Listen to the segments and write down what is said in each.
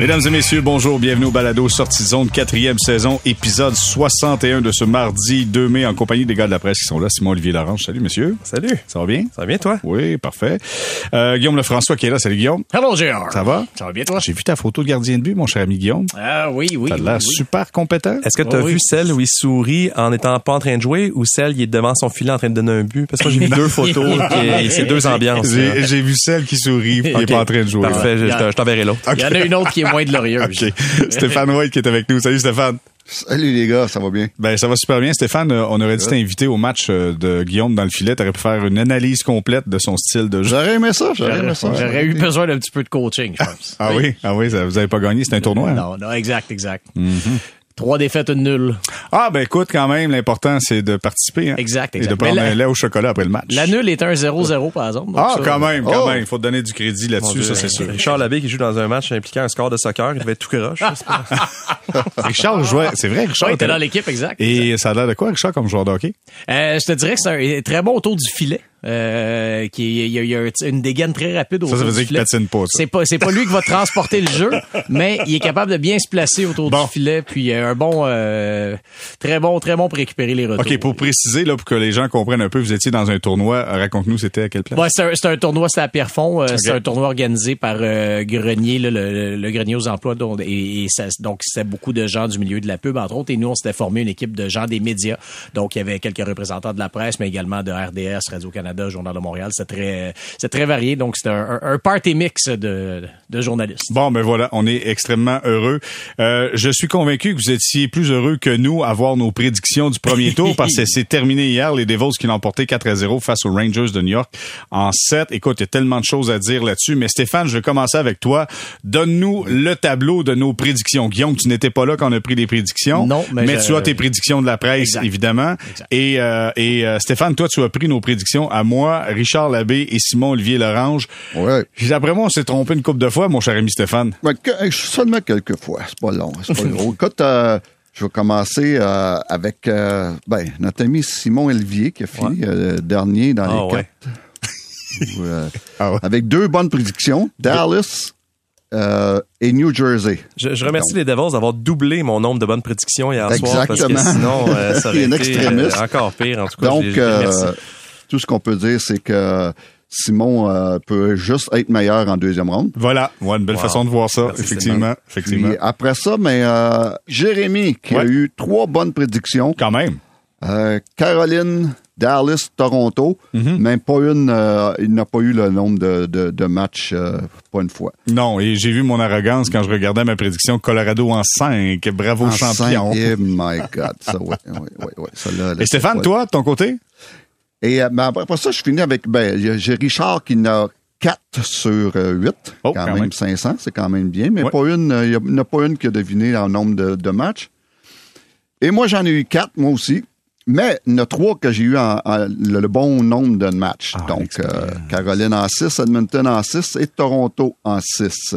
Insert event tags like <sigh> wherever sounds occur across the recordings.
Mesdames et messieurs, bonjour, bienvenue au Balado Sortie de Zone, quatrième saison, épisode 61 de ce mardi 2 mai en compagnie des gars de la presse qui sont là. Simon-Olivier Larange, salut monsieur. Salut. Ça va bien? Ça va bien toi? Oui, parfait. Euh, Guillaume Lefrançois qui est là, salut Guillaume. Hello, JR. Ça va? Ça va bien, toi? J'ai vu ta photo de gardien de but, mon cher ami Guillaume. Ah oui, oui. T'as l'air oui. super compétent. Est-ce que tu as Oh, oui. vu celle où il sourit en étant pas en train de jouer ou celle qui est devant son filet en train de donner un but? Parce que j'ai vu <laughs> deux photos, qui- c'est deux ambiances. J'ai j'ai vu celle qui sourit, qui est pas en train de jouer. Parfait, je t'enverrai l'autre. Il y en a une autre qui est <laughs> moins. OK. Stéphane White qui est avec nous. Salut Stéphane. Salut les gars, ça va bien? Ben ça va super bien. Stéphane, euh, on aurait dû t'inviter au match euh, de Guillaume dans le filet. T'aurais pu faire une analyse complète de son style de jeu. J'aurais aimé ça, j'aurais aimé ça. j'aurais eu besoin d'un petit peu de coaching, je pense. Ah oui? Ah oui, ça- vous avez pas gagné, c'est un tournoi. hein? Non, non, exact, exact. Trois défaites, une nulle. Ah ben écoute, quand même, l'important c'est de participer. Hein? Exact, Et de prendre la- un lait au chocolat après le match. La nulle est un 0-0, par exemple. donc Ah, ça- quand même, quand Oh. même. Il faut te donner du crédit là-dessus, ça c'est sûr. Richard Labbé qui joue dans un match impliquant un score de soccer, il devait être tout croche. <laughs> Richard jouait, c'est vrai, Richard Ouais, il était dans l'équipe, exact. Et ça a l'air de quoi, Richard, comme joueur de hockey? Euh, je te dirais que c'est un très bon autour du filet. Euh, qui, il y a, il y a un- une dégaine très rapide autour Ça, ça veut du dire qu'il filet. patine pas. C'est pas, c'est pas lui qui va transporter le jeu, <laughs> mais il est capable de bien se placer autour Bon. du filet, puis euh, un bon, euh, très bon, très bon pour récupérer les retours. OK, pour préciser, là, pour que les gens comprennent un peu, vous étiez dans un tournoi. Raconte-nous, c'était à quelle place? Ouais, c'est un, tournoi, c'est à Pierrefonds. Euh, C'est un tournoi organisé par euh, Grenier, là, le, Grenier aux emplois. et, et ça, donc, c'était beaucoup de gens du milieu de la pub, entre autres. Et nous, on s'était formé une équipe de gens des médias. Donc, il y avait quelques représentants de la presse, mais également de RDS, Journal de Montréal. C'était très, c'est très varié. Donc, c'était un, party mix de, de journalistes. Bon, ben voilà, on est extrêmement heureux. Euh, je suis convaincu que vous étiez plus heureux que nous à voir nos prédictions du premier tour parce que <laughs> c'est terminé hier. Les Devils qui l'ont emporté 4 à 0 face aux Rangers de New York en 7. Écoute, il y a tellement de choses à dire là-dessus. Mais Stéphane, je vais commencer avec toi. Donne-nous le tableau de nos prédictions. Guillaume, tu n'étais pas là quand on a pris les prédictions. Non, mais je- tu as tes prédictions de la presse, Exact. évidemment. Exact. Et, euh, et euh, Stéphane, toi, tu as pris nos prédictions à moi, Richard Labbé et Simon-Olivier Lorange. Ouais. Après moi, on s'est trompé une couple de fois, mon cher ami Stéphane. Ouais, que- seulement quelques fois, c'est pas long, c'est pas <laughs> gros. Écoute, euh, je vais commencer euh, avec euh, ben, notre ami Simon Olivier qui a fini euh, dernier dans Ah les ouais. quatre. Euh, <laughs> Ah ouais. Avec deux bonnes prédictions, Dallas euh, et New Jersey. Je, je remercie les Devils d'avoir doublé mon nombre de bonnes prédictions hier soir parce que Exactement. sinon, euh, ça <laughs> aurait été extrémiste. euh, encore pire. En tout cas, Donc, je les- je les euh, remercie. Tout ce qu'on peut dire, c'est que Simon euh, peut juste être meilleur en deuxième ronde. Voilà, ouais, une belle Wow. façon de voir ça, Merci, effectivement, effectivement. Puis après ça, mais euh, Jérémy, qui Ouais. a eu trois bonnes prédictions. Quand même. Euh, Caroline, Dallas, Toronto, Mhm. même pas une, euh, il n'a pas eu le nombre de, de, de matchs, euh, pas une fois. Non, et j'ai vu mon arrogance quand je regardais ma prédiction Colorado en 5. Bravo En champion. cinq, eh my God, ça, ouais, ouais, ouais, ouais, ça, là, là, Et Stéphane, toi, de ton côté? Et euh, ben, après ça, je finis avec, ben, j'ai- Richard qui n'a 4 sur 8, Oh, quand, quand même, même. 500, c'est quand même bien, mais Ouais. pas une, euh, il n'y en a pas une qui a deviné le nombre de, de matchs. Et moi, j'en ai eu 4, moi aussi. Mais il y en a trois que j'ai eu en, en- le, le bon nombre de matchs. Ah, Donc, euh, Caroline en 6, Edmonton en 6 et Toronto en 6.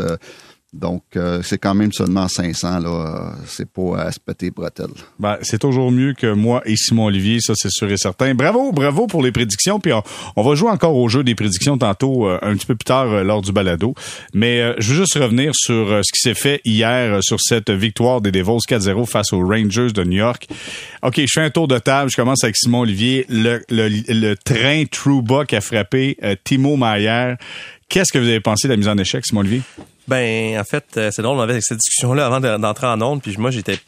Donc, euh, c'est quand même seulement 500. là. C'est pas à se péter les bretelles. Ben, c'est toujours mieux que moi et Simon Olivier, ça c'est sûr et certain. Bravo, bravo pour les prédictions. Puis on, va jouer encore au jeu des prédictions tantôt, euh, un petit peu plus tard euh, lors du balado. Mais euh, je veux juste revenir sur ce qui s'est fait hier sur cette victoire des Devils 4-0 face aux Rangers de New York. OK, je fais un tour de table. Je commence avec Simon Olivier. Le, le, le train Trouba qui a frappé Timo Maier. Qu'est-ce que vous avez pensé de la mise en échec, Simon Olivier? Ben, en fait, euh, c'est drôle, on avait cette discussion-là avant de- d'entrer en onde, puis moi, j'étais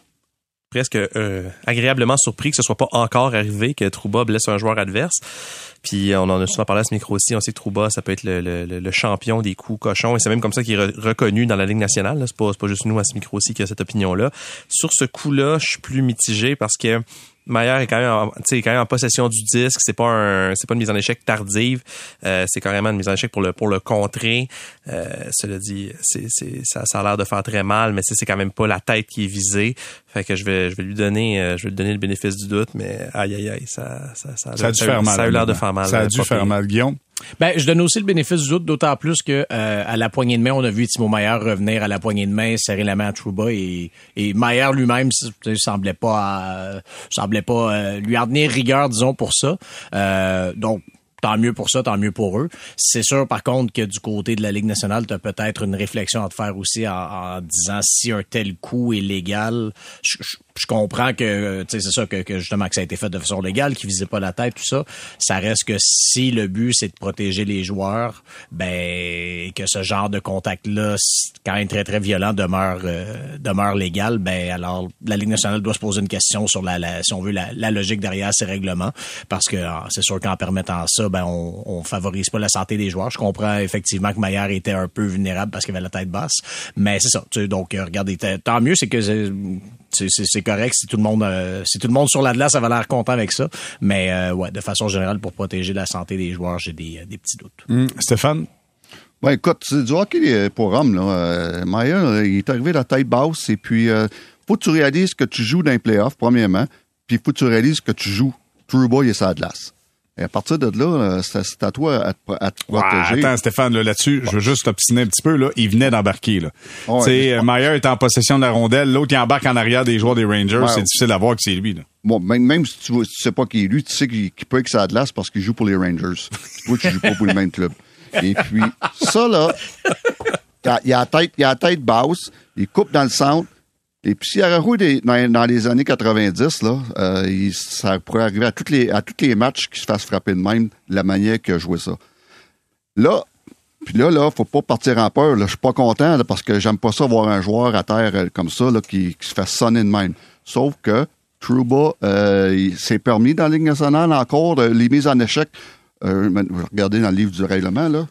presque euh, agréablement surpris que ce soit pas encore arrivé que Trouba blesse un joueur adverse. Puis euh, on en a souvent parlé à ce micro aussi. On sait que Trouba, ça peut être le, champion des coups cochons. Et c'est même comme ça qu'il est re- reconnu dans la Ligue nationale. C'est pas, pas juste nous à ce micro aussi qui a cette opinion-là. Sur ce coup-là, je suis plus mitigé parce que Maillard est quand même en, tu sais, quand même en possession du disque. C'est pas un, c'est pas une mise en échec tardive. Euh, c'est carrément une mise en échec pour le, pour le contrer. Euh, cela dit, c'est, c'est, ça, ça a l'air de faire très mal, mais c'est, c'est quand même pas la tête qui est visée. Fait que je vais, je vais lui donner, euh, je vais lui donner le bénéfice du doute, mais aïe aïe aïe, ça, ça, ça, Ça a dû faire mal. Ça a eu l'air de faire mal. Ça a euh, dû faire mal. Guillaume? Ben, je donne aussi le bénéfice du doute, d'autant plus que euh, à la poignée de main, on a vu Timo Maillard revenir à la poignée de main, serrer la main à Trouba et, et Maillard lui-même semblait pas euh, semblait pas euh, lui en tenir rigueur, disons, pour ça. Euh, donc tant mieux pour ça, tant mieux pour eux. C'est sûr, par contre, que du côté de la Ligue nationale, tu as peut-être une réflexion à te faire aussi en, en disant si un tel coup est légal. Je comprends que, sais, c'est ça, que, que justement que ça a été fait de façon légale, qui visait pas la tête, tout ça. Ça reste que si le but, c'est de protéger les joueurs, ben, que ce genre de contact-là, c'est quand même très, très violent, demeure, euh, demeure légal, ben, alors, la Ligue nationale doit se poser une question sur la, la si on veut, la, la logique derrière ces règlements. Parce que, ah, c'est sûr qu'en permettant ça, ben, on, on favorise pas la santé des joueurs. Je comprends effectivement que Maillard était un peu vulnérable parce qu'il avait la tête basse. Mais c'est ça. tu Donc, euh, regardez, tant mieux, c'est que c'est- correct si tout le monde euh, si tout le monde sur l'Atlas avait l'air content avec ça mais euh, ouais de façon générale pour protéger la santé des joueurs j'ai des, euh, des petits doutes Hum, Stéphane? Ben écoute, c'est du hockey pour hommes. Là. Euh, il est arrivé la tête basse et puis euh, faut que tu réalises que tu joues dans les playoffs, premièrement, puis faut que tu réalises que tu joues Trouba et sa glace. Et à partir de là, euh, c'est à toi à te, à te Ouais, protéger. attends, Stéphane, là, là-dessus, je veux juste t'obstiner un petit peu. Là. Il venait d'embarquer. Là. Ouais, mais- euh, Mayer est en possession de la rondelle. L'autre, il embarque en arrière des joueurs des Rangers. Ouais. C'est difficile à voir que c'est lui. Là. Bon, même, même si tu, tu sais pas qui est lui, tu sais qu'il peut être sa glace parce qu'il joue pour les Rangers. Toi, tu joues pas pour le même club. Et puis, ça, là, il a, il a la tête, il a la tête basse, il coupe dans le centre. Et puis, s'il avait roulé des- dans, dans les années 90, là, euh, ça pourrait arriver à tous les, à les matchs qu'il se fasse frapper de même, de la manière a joué ça. Là, puis là, là, faut pas partir en peur. Je suis pas content parce que j'aime pas ça voir un joueur à terre euh, comme ça qui, qui se fait sonner de même. Sauf que Trouba, euh, c'est permis dans la Ligue nationale encore euh, les mises en échec. Euh, regardez dans le livre du règlement là.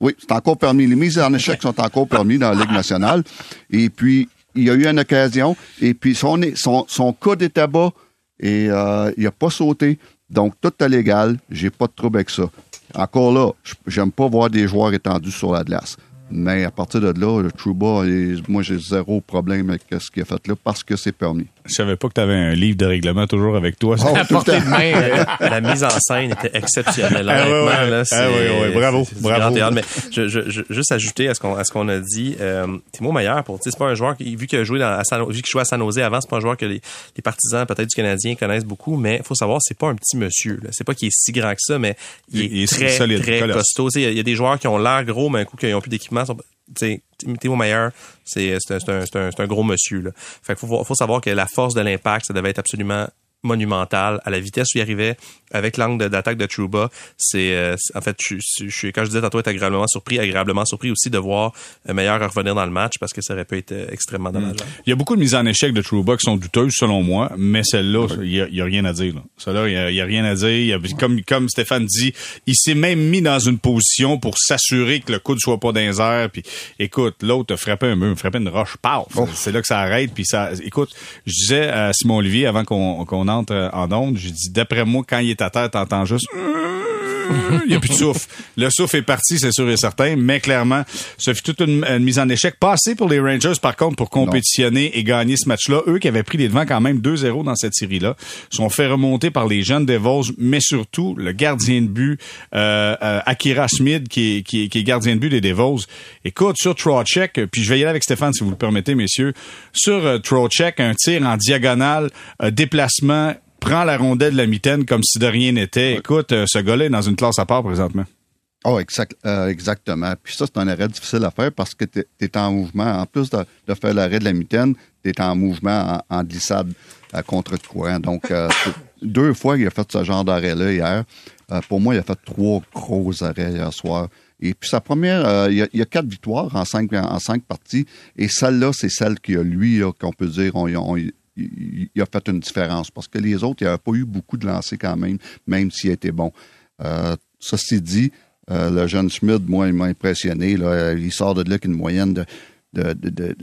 Oui, c'est encore permis. Les mises en échec sont encore permis dans la Ligue nationale. Et puis, il y a eu une occasion. Et puis, son, son, son coude était bas et euh, il n'a pas sauté. Donc, tout est légal. J'ai pas de trouble avec ça. Encore là, j'aime pas voir des joueurs étendus sur la glace. Mais à partir de là, le Trouba, moi, j'ai zéro problème avec ce qu'il a fait là parce que c'est permis. Je savais pas que tu avais un livre de règlement toujours avec toi. Oh, à tout le portée de main euh, La mise en scène était exceptionnelle. Ah ouais, honnêtement, ouais. là, Ah ouais, ouais, bravo, bravo. grand théâtre. Mais je, je, je- juste ajouter à ce qu'on à ce qu'on a dit, euh, Timo Meyer, pour tu sais, c'est pas un joueur qui vu qu'il a joué dans, à San, vu qu'il jouait à San Jose avant, c'est pas un joueur que les, les partisans peut-être du Canadien connaissent beaucoup, mais faut savoir c'est pas un petit monsieur. là. C'est pas qu'il est si grand que ça, mais il est, Il est très solide, très colosse. costaud. Tu sais, Il y, a- il y a des joueurs qui ont l'air gros, mais un coup qu'ils ont plus d'équipement, sont- tu sais, Timo Meyer, c'est un, un, un, gros monsieur. Là. Fait qu'il faut, faut savoir que la force de l'impact, ça devait être absolument monumental à la vitesse où il arrivait avec l'angle d'attaque de Trouba c'est euh, en fait je, je, je suis quand je disais tantôt être agréablement surpris agréablement surpris aussi de voir Meilleur revenir dans le match parce que ça aurait pu être euh, extrêmement dommageable Il y a beaucoup de mises en échec de Trouba qui sont douteuses, selon moi, mais celle-là, il y a, a rien à dire. là. Celle-là, il y a, a rien à dire. Il a- comme, comme Stéphane dit, il s'est même mis dans une position pour s'assurer que le coude soit pas dans les airs. Puis, écoute, l'autre a frappé un mur, frappé une roche, paf! C'est là que ça arrête. Puis ça, écoute, je disais à Simon Olivier avant qu'on qu'on entre euh, en onde, j'ai dit, d'après moi, quand il est à terre, t'entends juste... Il n'y a plus de souffle. Le souffle est parti, c'est sûr et certain, mais clairement, ce fut toute une, une mise en échec. Pas assez pour les Rangers, par contre, pour compétitionner et gagner ce match-là. Eux qui avaient pris les devants quand même 2-0 dans cette série-là, sont fait remonter par les jeunes Devils, mais surtout le gardien de but, euh, euh, Akira Smith, qui est, qui, est, qui est gardien de but des Devils. Écoute, sur Trocheck, puis je vais y aller avec Stéphane, si vous le permettez, messieurs. Sur euh, Trocheck, un tir en diagonale, euh, déplacement, prend la rondelle de la mitaine comme si de rien n'était. Écoute, euh, ce gars-là est dans une classe à part présentement. Oh, exact, euh, exactement. Puis ça, c'est un arrêt difficile à faire parce que tu es, en mouvement. En plus de, de faire l'arrêt de la mitaine, tu es en mouvement en, en glissade à contre de courant. Donc, euh, <laughs> deux fois, il a fait ce genre d'arrêt-là hier. Euh, pour moi, il a fait trois gros arrêts hier soir. Et puis sa première, euh, il, y a, y quatre victoires en cinq, en cinq parties. Et celle-là, c'est celle qui a lui, qu'on peut dire, on, on, il, a fait une différence. Parce que les autres, il n'y a pas eu beaucoup de lancers quand même, même s'il était bon. Euh, ceci dit, euh, le jeune Schmidt, moi, il m'a impressionné. Il sort de là avec une moyenne de, de, de,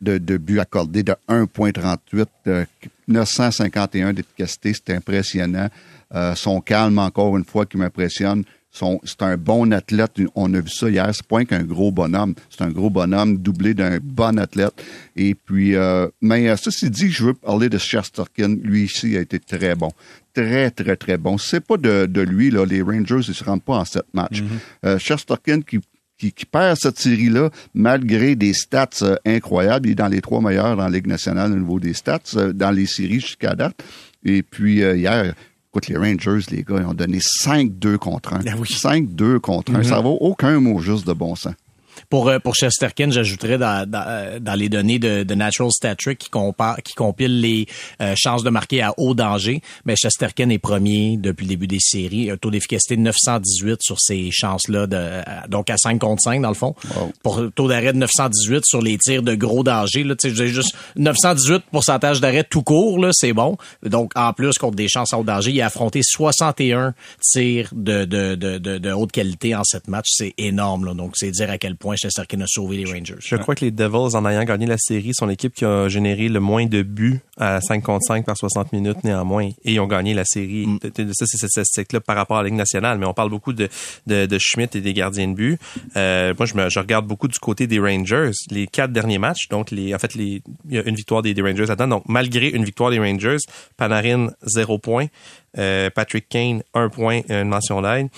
de, de buts accordés de 1,38, de 951 d'efficacité. C'est impressionnant. Euh, son calme, encore une fois, qui m'impressionne. C'est un bon athlète. On a vu ça hier. C'est pas qu'un gros bonhomme. C'est un gros bonhomme doublé d'un bon athlète. Et puis, euh, mais ceci dit, je veux parler de Chesterkin. Lui ici a été très bon. Très, très, très bon. C'est pas de, de, lui, là. Les Rangers, ils se rendent pas en sept matchs. Mm -hmm. euh, Chesterkin qui qui, qui, perd cette série-là, malgré des stats euh, incroyables. Il est dans les trois meilleurs dans la Ligue nationale au niveau des stats, euh, dans les séries jusqu'à date. Et puis, euh, hier, Écoute, les Rangers, les gars, ils ont donné 5-2 contre 1. Ah oui. 5-2 contre 1. Ça vaut aucun mot juste de bon sens. Pour, euh, pour Chesterkin, j'ajouterais dans, dans, euh, dans les données de, de Natural Stat Trick qui, compare, qui compile les euh, chances de marquer à haut danger. Mais Chesterkin est premier depuis le début des séries. Un taux d'efficacité de 918 sur ces chances-là, de, euh, donc à 5 contre 5 dans le fond. Wow. Pour taux d'arrêt de 918 sur les tirs de gros danger. Là, juste 918 pourcentage d'arrêt tout court, là, c'est bon. Donc en plus contre des chances à haut danger, il a affronté 61 tirs de, de, de, de, de haute qualité en sept matchs. C'est énorme. Là. Donc c'est dire à quel point Chesterkin a sauvé les Rangers. Je crois que les Devils, en ayant gagné la série, sont l'équipe qui a généré le moins de buts à 5 contre 5 par 60 minutes néanmoins. Et ils ont gagné la série. Ça, c'est cette statistique-là par rapport à la Ligue nationale. Mais on parle beaucoup de, de, de Schmidt et des gardiens de but. Euh, moi, je, me, je regarde beaucoup du côté des Rangers. Les quatre derniers matchs, donc les, en fait, les, il y a une victoire des, des Rangers là-dedans. Donc, malgré une victoire des Rangers, Panarin, zéro point. Euh, Patrick Kane, un point, une mention d'aide.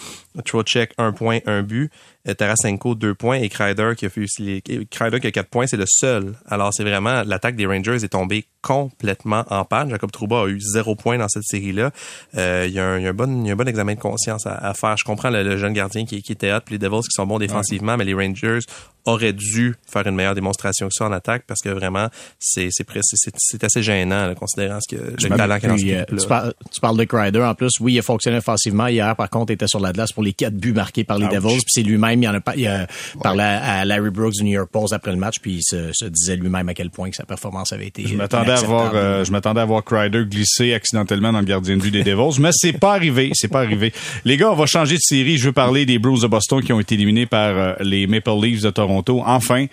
Trocheck, un point, un but. Euh, Tarasenko, deux points. Et Kreider qui a fait aussi les, Kreider qui a quatre points, c'est le seul. Alors, c'est vraiment, l'attaque des Rangers est tombée complètement en panne. Jacob Trouba a eu zéro point dans cette série-là. Euh, il, y a un, il, y a un bon, il y a un bon examen de conscience à, à faire. Je comprends le, le, jeune gardien qui, qui était hot, puis les Devils qui sont bons défensivement, mais les Rangers auraient dû faire une meilleure démonstration que ça en attaque parce que vraiment, c'est, c'est, c'est, c'est assez gênant, là, considérant ce que, le talent qu'il a dans euh, tu, parles, tu parles de Kreider en plus. Oui, il a fonctionné offensivement. Hier, par contre, il était sur la glace pour les quatre buts marqués par les Ouch. Devils. Puis c'est lui-même, il en a, pas- il a parlé à à Larry Brooks du New York Post après le match, puis il se, se disait lui-même à quel point que sa performance avait été Je m'attendais à voir, euh, je m'attendais à voir Crider glisser accidentellement dans le gardien de but des Devils, mais c'est pas arrivé, c'est pas arrivé. Les gars, on va changer de série. Je veux parler des Blues de Boston qui ont été éliminés par euh, les Maple Leafs de Toronto. Enfin.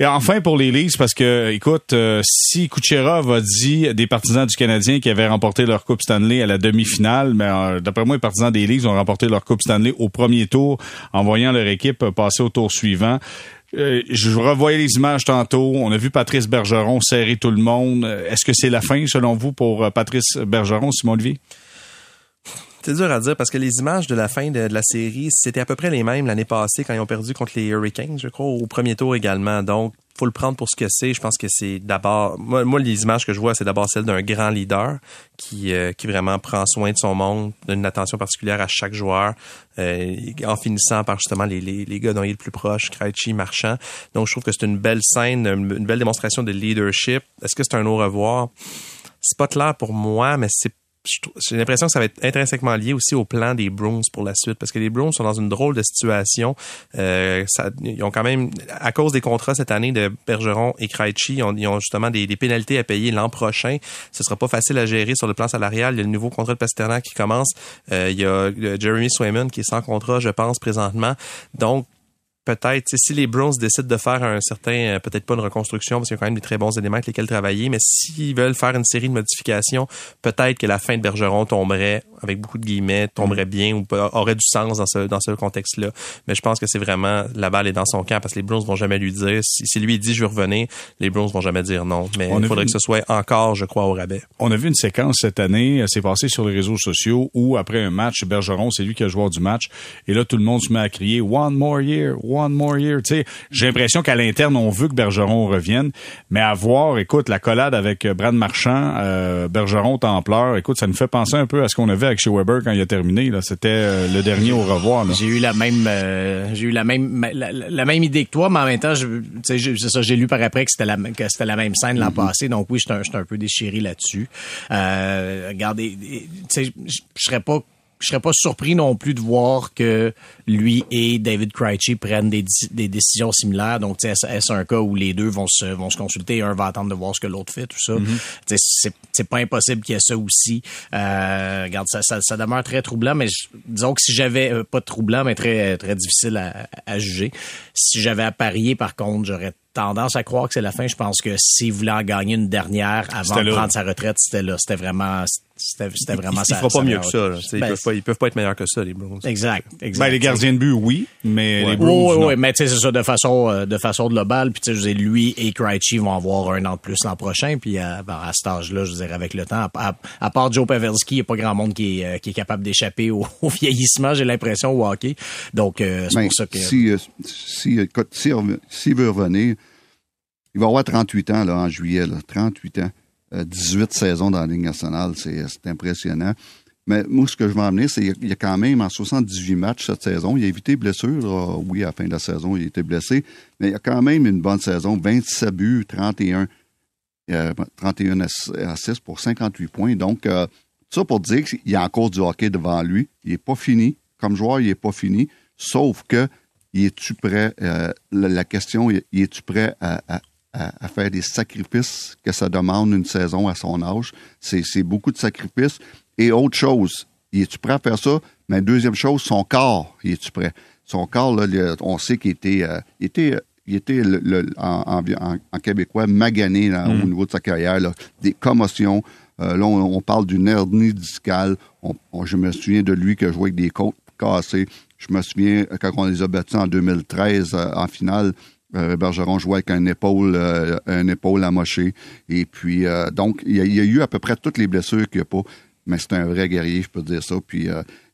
Et enfin pour les Leafs, parce que, écoute, euh, si Kucherov a dit des partisans du Canadien qui avaient remporté leur Coupe Stanley à la demi-finale, mais euh, d'après moi, les partisans des Leafs ont remporté leur Coupe Stanley au premier tour en voyant leur équipe passer au tour suivant. Euh, je revoyais les images tantôt. On a vu Patrice Bergeron serrer tout le monde. Euh, Est-ce que c'est la fin, selon vous, pour euh, Patrice Bergeron, Simon Olivier? C'est dur à dire parce que les images de la fin de, la série, c'était à peu près les mêmes l'année passée quand ils ont perdu contre les Hurricanes, je crois, au premier tour également. Donc, faut le prendre pour ce que c'est. Je pense que c'est d'abord, moi, moi, les images que je vois, c'est d'abord celle d'un grand leader qui, euh, qui vraiment prend soin de son monde, donne une attention particulière à chaque joueur, euh, en finissant par justement les, les, les gars dont il est le plus proche, Krejci, Marchand. Donc, je trouve que c'est une belle scène, une, belle démonstration de leadership. Est-ce que c'est un au revoir? C'est pas clair pour moi, mais c'est j'ai l'impression que ça va être intrinsèquement lié aussi au plan des Bruins pour la suite, parce que les Bruins sont dans une drôle de situation. Euh, ça, ils ont quand même, à cause des contrats cette année de Bergeron et Krejci, ils ont, justement des, pénalités à payer l'an prochain. Ce sera pas facile à gérer sur le plan salarial. Il y a le nouveau contrat de Pasternak qui commence. Euh, il y a Jeremy Swayman qui est sans contrat, je pense, présentement. Donc, peut-être, si les Browns décident de faire un certain, euh, peut-être pas une reconstruction, parce qu'il y a quand même des très bons éléments avec lesquels travailler, mais s'ils veulent faire une série de modifications, peut-être que la fin de Bergeron tomberait, avec beaucoup de guillemets, tomberait bien ou aurait du sens dans ce, dans ce contexte-là. Mais je pense que c'est vraiment, la balle est dans son camp, parce que les Browns vont jamais lui dire, si, si lui dit je veux revenir, les Browns vont jamais dire non. Mais On a il faudrait vu- que ce soit encore, je crois, au rabais. On a vu une séquence cette année, euh, c'est passé sur les réseaux sociaux, où après un match, Bergeron, c'est lui qui est le joueur du match, et là, tout le monde se met à crier « One more year, one more year ». Tu sais, j'ai l'impression qu'à l'interne, on veut que Bergeron revienne, mais à voir, écoute, la collade avec Brad Marchand, euh, Bergeron Templeur, écoute, ça nous fait penser un peu à ce qu'on avait avec chez Weber quand il a terminé. Là, C'était euh, le dernier au revoir. J'ai eu la même, euh, j'ai eu la même, la, même idée que toi, mais en même temps, je, ça, j'ai lu par après que c'était la, que c'était la même scène l'an passé. Donc oui, j'étais un, un peu déchiré là-dessus. Euh, regardez, tu sais, je je serais pas je serais pas surpris non plus de voir que lui et David Krejci prennent des, décisions similaires. Donc, est-ce- un cas où les deux vont se, vont se consulter, un va attendre de voir ce que l'autre fait, tout ça. Tu sais, c'est, c'est pas impossible qu'il y ait ça aussi. Euh, regarde, ça, ça, ça demeure très troublant, mais je- disons que si j'avais, euh, pas troublant, mais très, très difficile à, à juger. Si j'avais à parier, par contre, j'aurais tendance à croire que c'est la fin. Je pense que s'il voulait en gagner une dernière avant de prendre sa retraite, c'était là. C'était vraiment, c'était, c'était vraiment il, ça. il fera pas mieux que ça. là. Sais, Ben, ils, peuvent pas, ils peuvent pas être meilleurs que ça, les Browns. Exact, exact. Ben, les gardiens de but, oui, mais les Oui, Bruins, oui, non. oui, mais tu sais, c'est ça de façon, euh, de façon globale. Puis tu sais, je veux dire, lui et Krejci vont avoir un an de plus l'an prochain. Puis à, ben, à cet âge-là, je veux dire, avec le temps, à, à- à part Joe Pavelski, il n'y a pas grand monde qui est, euh, qui est capable d'échapper au, <laughs> au vieillissement, j'ai l'impression, au hockey. Donc, euh, c'est Ben, pour ça que... si, si, rev- s'il veut revenir, il va avoir 38 ans là, en juillet. Là, 38 ans. Euh, 18 saisons dans la Ligue nationale. C'est c'est impressionnant. Mais moi, ce que je veux emmener, c'est qu'il y a quand même en 78 matchs cette saison, il a évité blessure. Oui, à la fin de la saison, il a été blessé, mais il y a quand même une bonne saison. 27 buts, 31, 31 6 pour 58 points. Donc, euh, ça pour dire qu'il y a encore du hockey devant lui. Il n'est pas fini. Comme joueur, il n'est pas fini. Sauf que, es-tu prêt, euh, la, question, es-tu prêt à, à, faire des sacrifices que ça demande une saison à son âge? C'est beaucoup de sacrifices. Et autre chose, es-tu prêt à faire ça? Mais deuxième chose, son corps, es-tu prêt? Son corps, là, on sait qu'il était, euh, était il était le, en, québécois magané au mm. niveau de sa carrière, des commotions. Euh, là, on, parle d'une hernie discale. je me souviens de lui qui a joué avec des côtes cassées. Je me souviens quand on les a battus en 2013 euh, en finale. Euh, Bergeron jouait avec un épaule, un épaule amoché. Et puis, donc, il y, a, eu à peu près toutes les blessures qu'il n'y a pas. Mais c'est un vrai guerrier, je peux dire ça. Puis,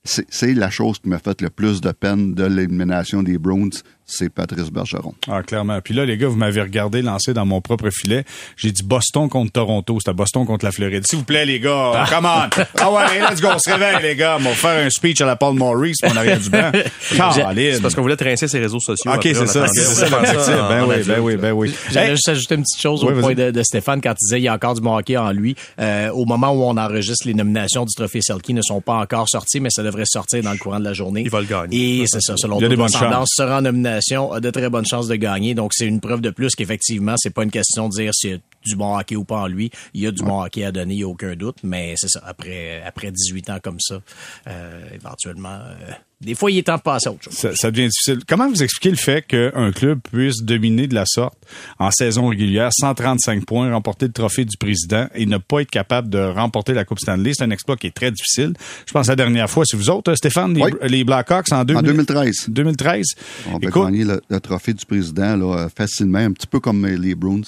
c'est la chose qui m'a fait le plus de peine de l'élimination des Bruins, c'est Patrice Bergeron. Ah, clairement. Puis là, les gars, vous m'avez regardé lancer dans mon propre filet. J'ai dit Boston contre Toronto. C'était Boston contre la Floride. S'il vous plaît, les gars, ah. come on. Ah ouais, let's go, on se réveille, les gars. On va faire un speech à la Paul Maurice, on arrière du banc. <laughs> C'est parce qu'on voulait trincer ses réseaux sociaux. OK, c'est ça. C'est ça, Ben oui, ben oui, ben oui. J'allais juste ajouter une petite chose au point de, Stéphane quand il disait il y a encore du bon hockey en lui. Euh, au moment où on enregistre les nominations du Trophée Selkie ne sont pas encore sorties, mais ça devrait sortir dans le courant de la journée. Il va le gagner. Et c'est ça, selon toute tendance, sera en nomination, a de très bonnes chances de gagner. Donc, c'est une preuve de plus qu'effectivement, c'est pas une question de dire a du bon hockey ou pas en lui. Il y a du bon hockey à donner, il n'y a aucun doute. Mais c'est ça, après, après 18 ans comme ça, euh, éventuellement... Euh, des fois, il est temps de passer à autre chose. Ça, devient difficile. Comment vous expliquez le fait qu'un club puisse dominer de la sorte en saison régulière, 135 points, remporter le trophée du président et ne pas être capable de remporter la Coupe Stanley? C'est un exploit qui est très difficile. Je pense la dernière fois, c'est vous autres, euh, Stéphane, les, Blackhawks en, 2013. 2013. On a gagné le, trophée du président là, facilement, un petit peu comme les Bruins.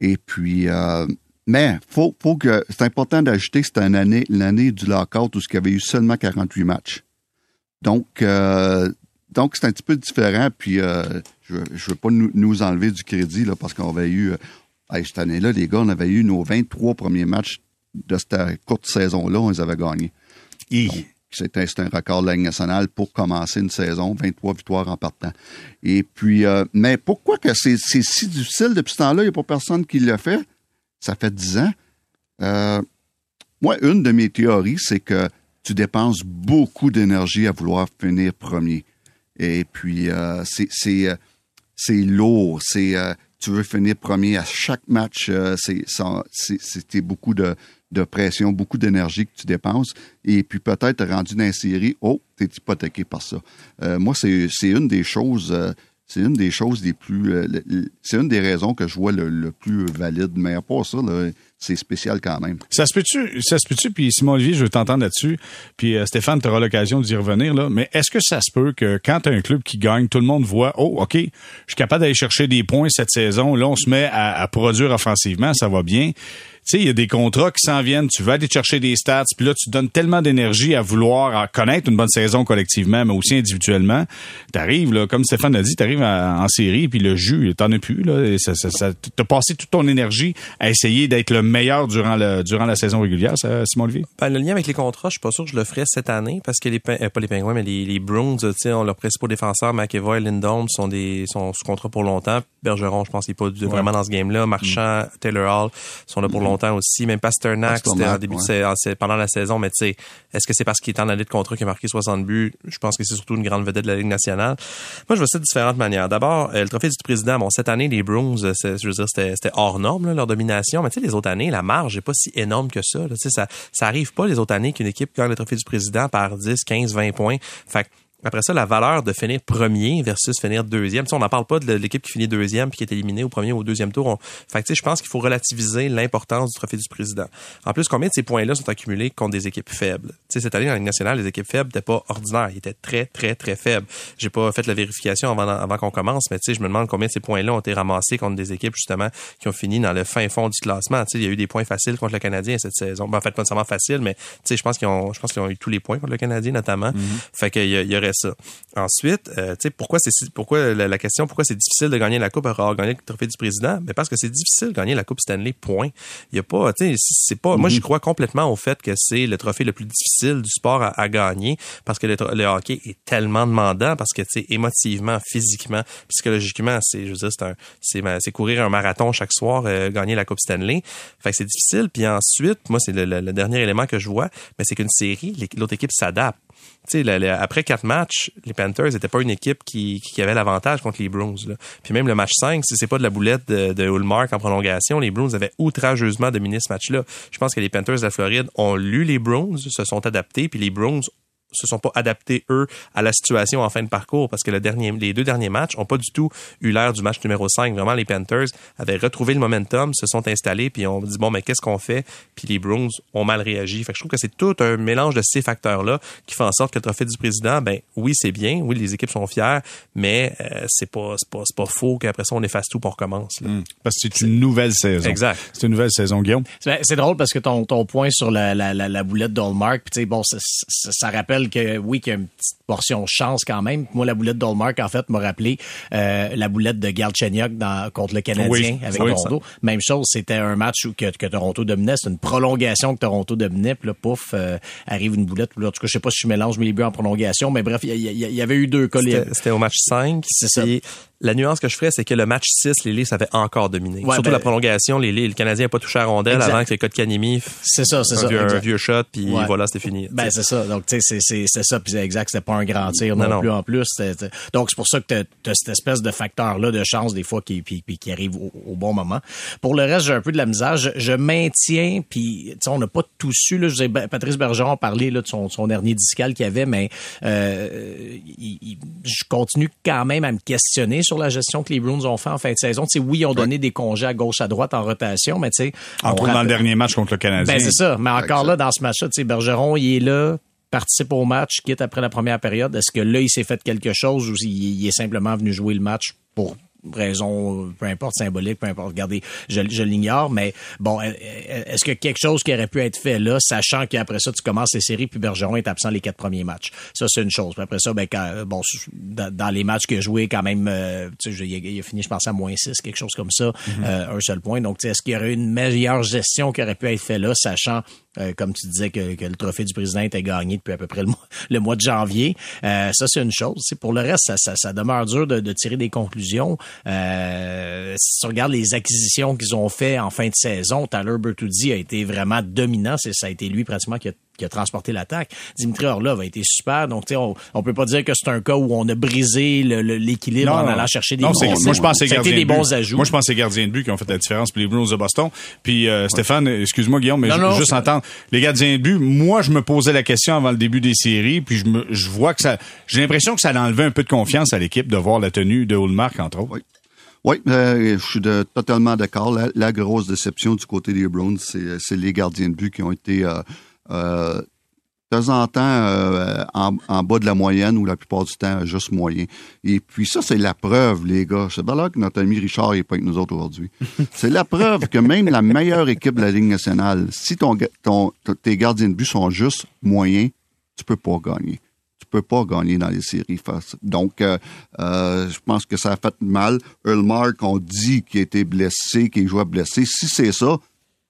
Et puis, euh, mais faut, faut que c'est important d'ajouter que c'était l'année l'année du lockout où il y avait eu seulement 48 matchs. Donc, euh, donc c'est un petit peu différent. Puis, euh, je ne veux pas nous, enlever du crédit là, parce qu'on avait eu, euh, cette année-là, les gars, on avait eu nos 23 premiers matchs de cette courte saison-là, on les avait gagnés. C'était un record de la Ligue nationale pour commencer une saison, 23 victoires en partant. Et puis, mais pourquoi que c'est si difficile depuis ce temps-là? Il n'y a pas personne qui l'a fait. Ça fait 10 ans. moi, une de mes théories, c'est que tu dépenses beaucoup d'énergie à vouloir finir premier. Et puis, euh, c'est euh, c'est lourd. C'est euh, tu veux finir premier à chaque match. c'est beaucoup de, de pression, beaucoup d'énergie que tu dépenses. Et puis peut-être rendu dans série, oh, t'es hypothéqué par ça. moi, c'est une des choses c'est une des choses les plus. Euh, c'est une des raisons que je vois le, plus valide. Mais à part ça, c'est spécial quand même. Ça se peut-tu, ça se peut-tu, puis Simon Olivier, je veux t'entendre là-dessus. Puis euh, Stéphane, tu auras l'occasion d'y revenir, là. Mais est-ce que ça se peut que quand un club qui gagne, tout le monde voit, oh, OK, je suis capable d'aller chercher des points cette saison. Là, on se met à produire offensivement, ça va bien sais, il y a des contrats qui s'en viennent, tu vas aller chercher des stats, puis là, tu donnes tellement d'énergie à vouloir connaître une bonne saison collectivement, mais aussi individuellement. T'arrives, là, comme Stéphane l'a dit, t'arrives en série, puis le jus, t'en as plus, là. Et ça, ça, ça t'as passé toute ton énergie à essayer d'être le meilleur durant, le, durant la saison régulière, ça, Simon Olivier? Ben, le lien avec les contrats, je suis pas sûr que je le ferais cette année, parce que les, euh, pas les Pingouins, mais les, les Bruins, tu sais, leurs principaux défenseurs, McEvoy et Lindholm, sont des, sont sous contrat pour longtemps. Bergeron, je pense qu'il n'est pas vraiment dans ce game-là. Marchand, Taylor Hall sont là pour mm-hmm. Longtemps aussi. Même Pasternak, c'était en début de, pendant la saison. Mais tu sais, est-ce que c'est parce qu'il est en allée de contrat qu'il a marqué 60 buts? Je pense que c'est surtout une grande vedette de la Ligue nationale. Moi, je vois ça de différentes manières. D'abord, euh, le trophée du président. Bon, cette année, les Bruins, euh, je veux dire, c'était hors norme, leur domination. Mais tu sais, les autres années, la marge n'est pas si énorme que ça. Tu sais, ça, ça arrive pas les autres années qu'une équipe gagne le trophée du président par 10, 15, 20 points. Fait après ça, la valeur de finir premier versus finir deuxième. Tu sais, on n'en parle pas de l'équipe qui finit deuxième puis qui est éliminée au premier ou au deuxième tour. On... Fait que, je pense qu'il faut relativiser l'importance du trophée du président. En plus, combien de ces points-là sont accumulés contre des équipes faibles? Tu sais, cette année, dans la Ligue nationale, les équipes faibles n'étaient pas ordinaires. Ils étaient très, très, très faibles. J'ai pas fait la vérification avant, avant qu'on commence, mais tu sais, je me demande combien de ces points-là ont été ramassés contre des équipes, justement, qui ont fini dans le fin fond du classement. Tu sais, il y a eu des points faciles contre le Canadien cette saison. Ben, en fait, pas nécessairement facile, mais tu sais, je pense qu'ils ont, je pense qu'ils ont eu tous les points contre le Canadien, notamment. Mm-hmm. Fait qu'il y, y aurait ça. Ensuite, euh, tu sais, pourquoi c'est pourquoi la, question, pourquoi c'est difficile de gagner la coupe à avoir gagné le trophée du président? Mais parce que c'est difficile de gagner la coupe Stanley. Point. Il y a pas, tu sais, c'est pas. Moi, je Mm-hmm. crois complètement au fait que c'est le trophée le plus difficile du sport à, à gagner parce que le, hockey est tellement demandant parce que tu sais, émotivement, physiquement, psychologiquement, c'est, je veux dire, c'est un, c'est, courir un marathon chaque soir, euh, gagner la coupe Stanley. Fait que c'est difficile. Puis ensuite, moi, c'est le, le- le dernier élément que je vois, mais c'est qu'une série, l'autre équipe s'adapte. La- la- après quatre matchs, les Panthers n'étaient pas une équipe qui, avait l'avantage contre les Bruins. Là. Puis même le match 5, si c'est pas de la boulette de, de en prolongation, les Bruins avaient outrageusement dominé ce match-là. Je pense que les Panthers de la Floride ont lu les Bruins, se sont adaptés, puis les Bruins se sont pas adaptés eux à la situation en fin de parcours parce que le dernier, les deux derniers matchs ont pas du tout eu l'air du match numéro 5. Vraiment, les Panthers avaient retrouvé le momentum, se sont installés, puis on dit bon, mais qu'est-ce qu'on fait? Puis les Bruins ont mal réagi. Fait que je trouve que c'est tout un mélange de ces facteurs-là qui fait en sorte que le trophée du président, ben oui, c'est bien, oui, les équipes sont fières, mais euh, c'est pas, c'est pas, c'est pas faux qu'après ça on efface tout pour recommence. là. Parce que c'est une nouvelle saison. Exact. C'est une nouvelle saison, Guillaume. C'est c'est drôle parce que ton, ton point sur la, la, la, la boulette d'Olmark, puis tu sais, bon, ça, ça, ça rappelle que oui, qu'il y a une petite portion chance quand même. Moi, la boulette d'Olmark, en fait, m'a rappelé euh, la boulette de Galchenyuk dans contre le Canadien Oui, avec oui, Toronto. Même chose, c'était un match où que, que Toronto dominait. C'est une prolongation que Toronto dominait. Puis là, pouf, euh, arrive une boulette. Puis là, en tout cas, je sais pas si je mélange mes buts en prolongation, mais bref, il y, avait eu deux cas. C'était au match 5. C'est ça. La nuance que je ferais, c'est que le match 6, les Leafs avaient encore dominé. Ouais, Surtout ben- la prolongation, les le Canadien n'a pas touché à rondelle Exact. avant que les Kotkaniemi C'est ça, c'est ça. vieux, un vieux shot, puis Ouais. voilà, c'était fini. Ben c'est ça. Donc tu sais c'est ça puis c'est exact, c'était pas un grand tir non, Non, non. plus en plus. Donc c'est pour ça que t'as as cette espèce de facteur là de chance des fois qui puis, puis qui arrive au, au bon moment. Pour le reste, j'ai un peu de la misère. Je, je maintiens puis tu sais on n'a pas tout su là. Je sais, ben, Patrice Bergeron a parlé là de son son dernier discal qu'il avait, mais euh, il- il- je continue quand même à me questionner sur la gestion que les Bruins ont fait en fin de saison. Tu sais oui, ils ont donné des congés à gauche à droite en rotation, mais tu sais Entre dans le dernier match contre le Canadien. ben, c'est ça. Mais encore là, dans ce match-là, tu sais, Bergeron, il est là, participe au match, quitte après la première période. Est-ce que là, il s'est fait quelque chose ou il, il est simplement venu jouer le match pour raison, peu importe, symbolique, peu importe. Regardez, je, je l'ignore, mais bon, est-ce que quelque chose qui aurait pu être fait là, sachant qu'après ça, tu commences les séries, puis Bergeron est absent les quatre premiers matchs? Ça, c'est une chose. Puis après ça, ben, quand, bon, dans, dans les matchs qu'il a joué, quand même, euh, tu sais, il, a- il a fini, je pense, à moins 6, quelque chose comme ça, euh, un seul point. Donc, tu sais, est-ce qu'il y aurait une meilleure gestion qui aurait pu être faite là, sachant euh, comme tu disais que, le trophée du président était gagné depuis à peu près le mois, <laughs> de janvier. Euh, ça, c'est une chose. Pour le reste, ça, ça, ça demeure dur de, tirer des conclusions. Euh, si tu regardes les acquisitions qu'ils ont fait en fin de saison, Tyler Bertuzzi a été vraiment dominant. Ça a été lui pratiquement qui a qui a transporté l'attaque. Dimitri Orlov a été super. Donc, tu sais, on, on peut pas dire que c'est un cas où on a brisé l'équilibre en allant chercher des non, bons Moi, je pense que c'est Ça a été gardien des de but. bons ajouts. Moi, je pense que c'est gardiens de but qui ont fait la différence pour les Blues de Boston. Puis euh, Stéphane, excuse-moi Guillaume, mais Non, je veux non, juste entendre les gardiens de but. Moi, je me posais la question avant le début des séries, puis je me, je vois que ça, j'ai l'impression que ça a enlevé un peu de confiance à l'équipe de voir la tenue de Hallmark entre autres. Oui. Oui, euh, je suis de- totalement d'accord. La, la grosse déception du côté des Browns, c'est c'est les gardiens de but qui ont été euh, euh, de temps en temps euh, en, en bas de la moyenne ou la plupart du temps juste moyen. Et puis ça, c'est la preuve, les gars. C'est bien là que notre ami Richard n'est pas avec nous autres aujourd'hui. <laughs> c'est la preuve que même la meilleure équipe de la Ligue nationale, si ton, tes gardiens de but sont juste moyens, tu peux pas gagner tu peux pas gagner dans les séries. face- Donc, euh, euh, je pense que ça a fait mal. Ulmark, on dit qu'il a été blessé, qu'il jouait blessé. Si c'est ça,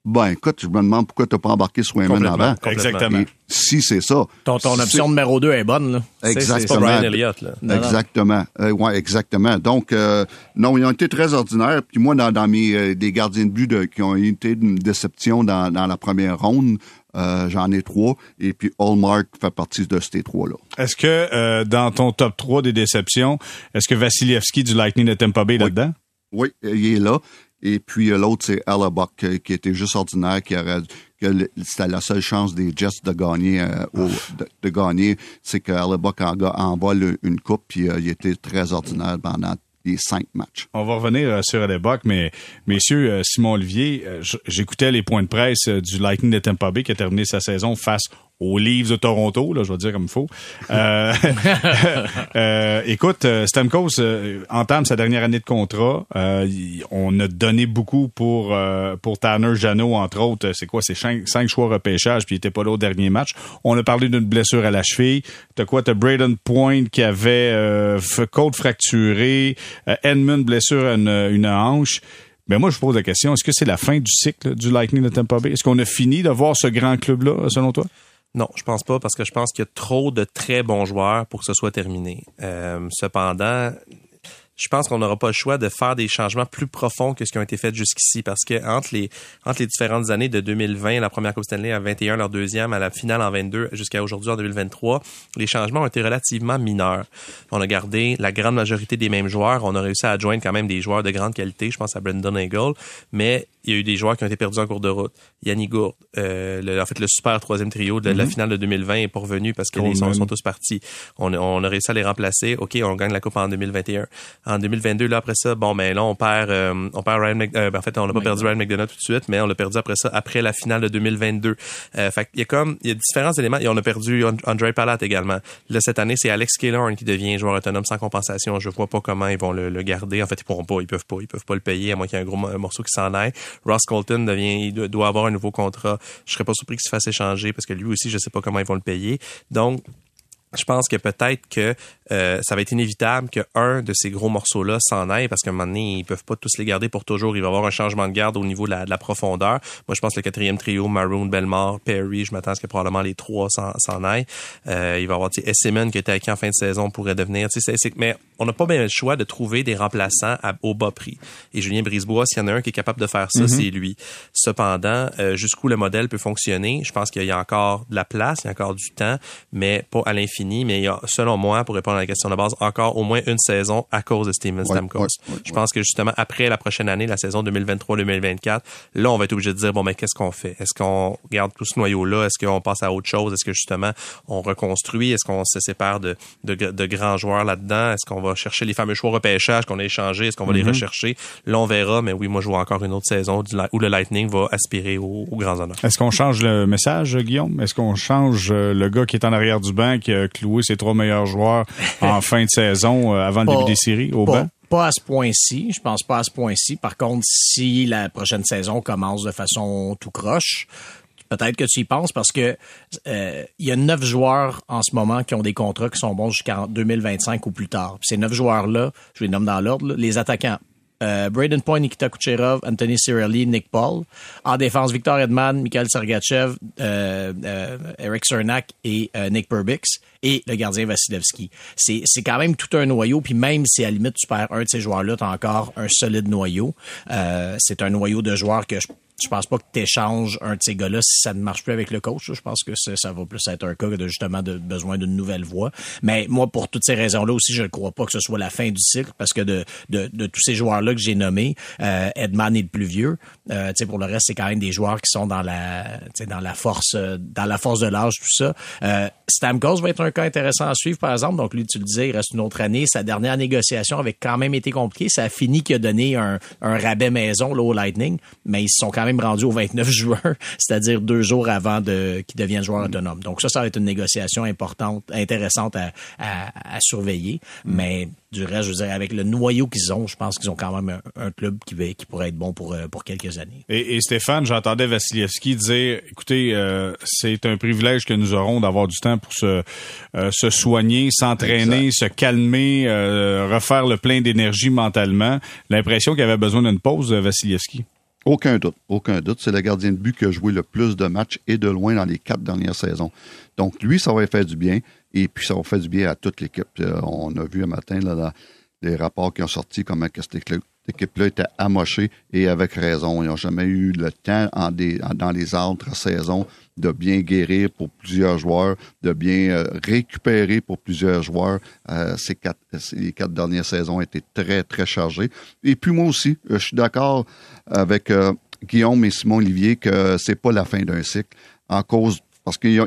ben écoute, je me demande pourquoi tu n'as pas embarqué Swayman Complètement. avant. Exactement. Et si c'est ça. ton, ton option numéro 2 est bonne. Là. C'est- c'est- pas Exactement. Brian Elliott, là. Non, exactement. Euh, ouais, exactement. Donc, euh, non, ils ont été très ordinaires. Puis moi, dans, dans mes euh, des gardiens de but de- qui ont été une déception dans, dans la première ronde, euh, j'en ai trois. Et puis Hallmark fait partie de ces trois-là. Est-ce que euh, dans ton top 3 des déceptions, est-ce que Vassilievski du Lightning de Tampa Bay est là-dedans? Oui, il est là. Et puis euh, l'autre, c'est Buck, euh, qui était juste ordinaire, qui aurait c'était la seule chance des Jets de gagner euh, au- de, de gagner, c'est que Buck en, envole une coupe, puis euh, il était très ordinaire pendant les cinq matchs. On va revenir sur l'époque, mais messieurs, Simon Olivier, j'écoutais les points de presse du Lightning de Tampa Bay qui a terminé sa saison face aux Leafs de Toronto, là, je vais dire comme il faut. Euh, <laughs> euh, écoute, euh, Stamkos entame sa dernière année de contrat. on a donné beaucoup pour pour Tanner Jano, entre autres. C'est quoi, c'est cinq, cinq, choix repêchage, puis il était pas là au dernier match. On a parlé d'une blessure à la cheville. T'as quoi, t'as Braden Point qui avait côte fracturée, Edmund blessure à une, une hanche. Mais moi, je vous pose la question, est-ce que c'est la fin du cycle du Lightning de Tampa Bay? Est-ce qu'on a fini de voir ce grand club-là, selon toi? Non, je pense pas parce que je pense qu'il y a trop de très bons joueurs pour que ce soit terminé. Euh, cependant, je pense qu'on n'aura pas le choix de faire des changements plus profonds que ce qui ont été faits jusqu'ici parce que entre les entre les différentes années de 2020, la première Coupe Stanley à 21, leur deuxième, à la finale en 22 jusqu'à aujourd'hui en 2023, les changements ont été relativement mineurs. On a gardé la grande majorité des mêmes joueurs, on a réussi à adjoindre quand même des joueurs de grande qualité, je pense à Brendan Eagle, mais il y a eu des joueurs qui ont été perdus en cours de route. Yannick Gourde, euh, en fait le super troisième trio de, la mhm. finale de 2020 est pas revenu parce que les sont, sont tous partis. On, on, a réussi à les remplacer. OK, on gagne la coupe en 2021. En 2022 là après ça, bon ben là on perd euh, on perd Ryan Mc, euh, ben, en fait on n'a pas perdu Ryan McDonough tout de suite, mais on l'a perdu après ça après la finale de 2022. Euh, fait il y a comme il y a différents éléments et on a perdu André Palat également. Là cette année, c'est Alex Killorn qui devient joueur autonome sans compensation. Je vois pas comment ils vont le, garder. En fait, ils pourront pas, ils peuvent pas, ils peuvent pas le payer à moins qu'il y ait un gros morceau qui s'en aille. Ross Colton devient, il doit avoir un nouveau contrat. Je serais pas surpris qu'il se fasse échanger parce que lui aussi, je sais pas comment ils vont le payer. Donc, je pense que peut-être que euh, ça va être inévitable qu'un de ces gros morceaux-là s'en aille parce qu'à un moment donné, ils peuvent pas tous les garder pour toujours. Il va y avoir un changement de garde au niveau de la, profondeur. Moi, je pense que le quatrième trio, Maroon, Belmore, Perry, je m'attends à ce que probablement les trois s'en aillent. Euh, il va y avoir Esseman qui était acquis en fin de saison pourrait devenir. mais on n'a pas bien le choix de trouver des remplaçants au bas prix. Et Julien Brisebois, s'il y en a un qui est capable de faire ça, mm-hmm. c'est lui. Cependant, euh, jusqu'où le modèle peut fonctionner, je pense qu'il y a encore de la place, il y a encore du temps, mais pas à l'infini. Mais il y a, selon moi, pour répondre à la question de base, encore au moins une saison à cause de Steven Stamkos. je pense que justement, après la prochaine année, la saison 2023-2024, là, on va être obligé de dire, bon, mais qu'est-ce qu'on fait? Est-ce qu'on garde tout ce noyau-là? Est-ce qu'on passe à autre chose? Est-ce que justement, on reconstruit? Est-ce qu'on se sépare de, de, de grands joueurs là-dedans? Est-ce qu'on va chercher les fameux choix repêchage qu'on a échangés? Est-ce qu'on va les mm-hmm. rechercher? Là, on verra, mais oui, moi, je vois encore une autre saison où le Lightning va aspirer aux, grands honneurs. Est-ce qu'on change le message, Guillaume? Est-ce qu'on change euh, le gars qui est en arrière du banc, qui a cloué ses trois meilleurs joueurs <laughs> en fin de saison euh, avant le début des séries au banc? Pas à ce point-ci. Je pense pas à ce point-ci. Par contre, si la prochaine saison commence de façon tout croche, Peut-être que tu y penses parce que euh, il y a neuf joueurs en ce moment qui ont des contrats qui sont bons jusqu'en 2025 ou plus tard. ces neuf joueurs-là, je les nomme dans l'ordre, les attaquants. Euh, Braden Point, Nikita Kucherov, Anthony Cirelli, Nick Paul. En défense, Victor Edman, Mikhail Sergachev, euh, euh, Eric Cernak et Nick Perbix et le gardien Vasilevski. C'est, c'est quand même tout un noyau, puis même si à la limite tu perds un de ces joueurs-là, tu as encore un solide noyau. c'est un noyau de joueurs que je je pense pas que tu échanges un de ces gars-là si ça ne marche plus avec le coach. Je pense que ça va plus être un cas de justement de besoin d'une nouvelle voie. Mais moi, pour toutes ces raisons-là aussi, je ne crois pas que ce soit la fin du cycle parce que de, de, de tous ces joueurs-là que j'ai nommés, euh, Edman est le plus vieux. Euh, pour le reste, c'est quand même des joueurs qui sont dans la dans la force dans la force de l'âge, tout ça. Euh, Stamkos va être un cas intéressant à suivre, par exemple. Donc lui, tu le disais, il reste une autre année. Sa dernière négociation avait quand même été compliquée. Ça a fini qu'il a donné un, un rabais maison là, au Lightning, mais ils se sont quand même rendu au 29 <laughs> juin, c'est-à-dire deux jours avant de qu'il devienne joueur autonome. Donc ça, ça va être une négociation importante, intéressante à, à, surveiller. Mm. Mais du reste, je veux dire, avec le noyau qu'ils ont, je pense qu'ils ont quand même un, club qui, qui pourrait être bon pour, euh, pour quelques années. Et, Stéphane, j'entendais Vassilievski dire, écoutez, euh, c'est un privilège que nous aurons d'avoir du temps pour se, euh, se soigner, s'entraîner, se calmer, refaire le plein d'énergie mentalement. L'impression qu'il avait besoin d'une pause, Vassilievski. Aucun doute, aucun doute. C'est le gardien de but qui a joué le plus de matchs et de loin dans les quatre dernières saisons. Donc, lui, ça va faire du bien et puis ça va faire du bien à toute l'équipe. Euh, on a vu un matin là, les rapports qui ont sorti comment cette équipe-là était amochée et avec raison. Ils n'ont jamais eu le temps dans les autres saisons de bien guérir pour plusieurs joueurs, de bien euh, récupérer pour plusieurs joueurs. Euh, ces quatre, les quatre dernières saisons été très, très chargées. Et puis moi aussi, je suis d'accord avec Guillaume et Simon Olivier que c'est pas la fin d'un cycle en cause parce qu'ils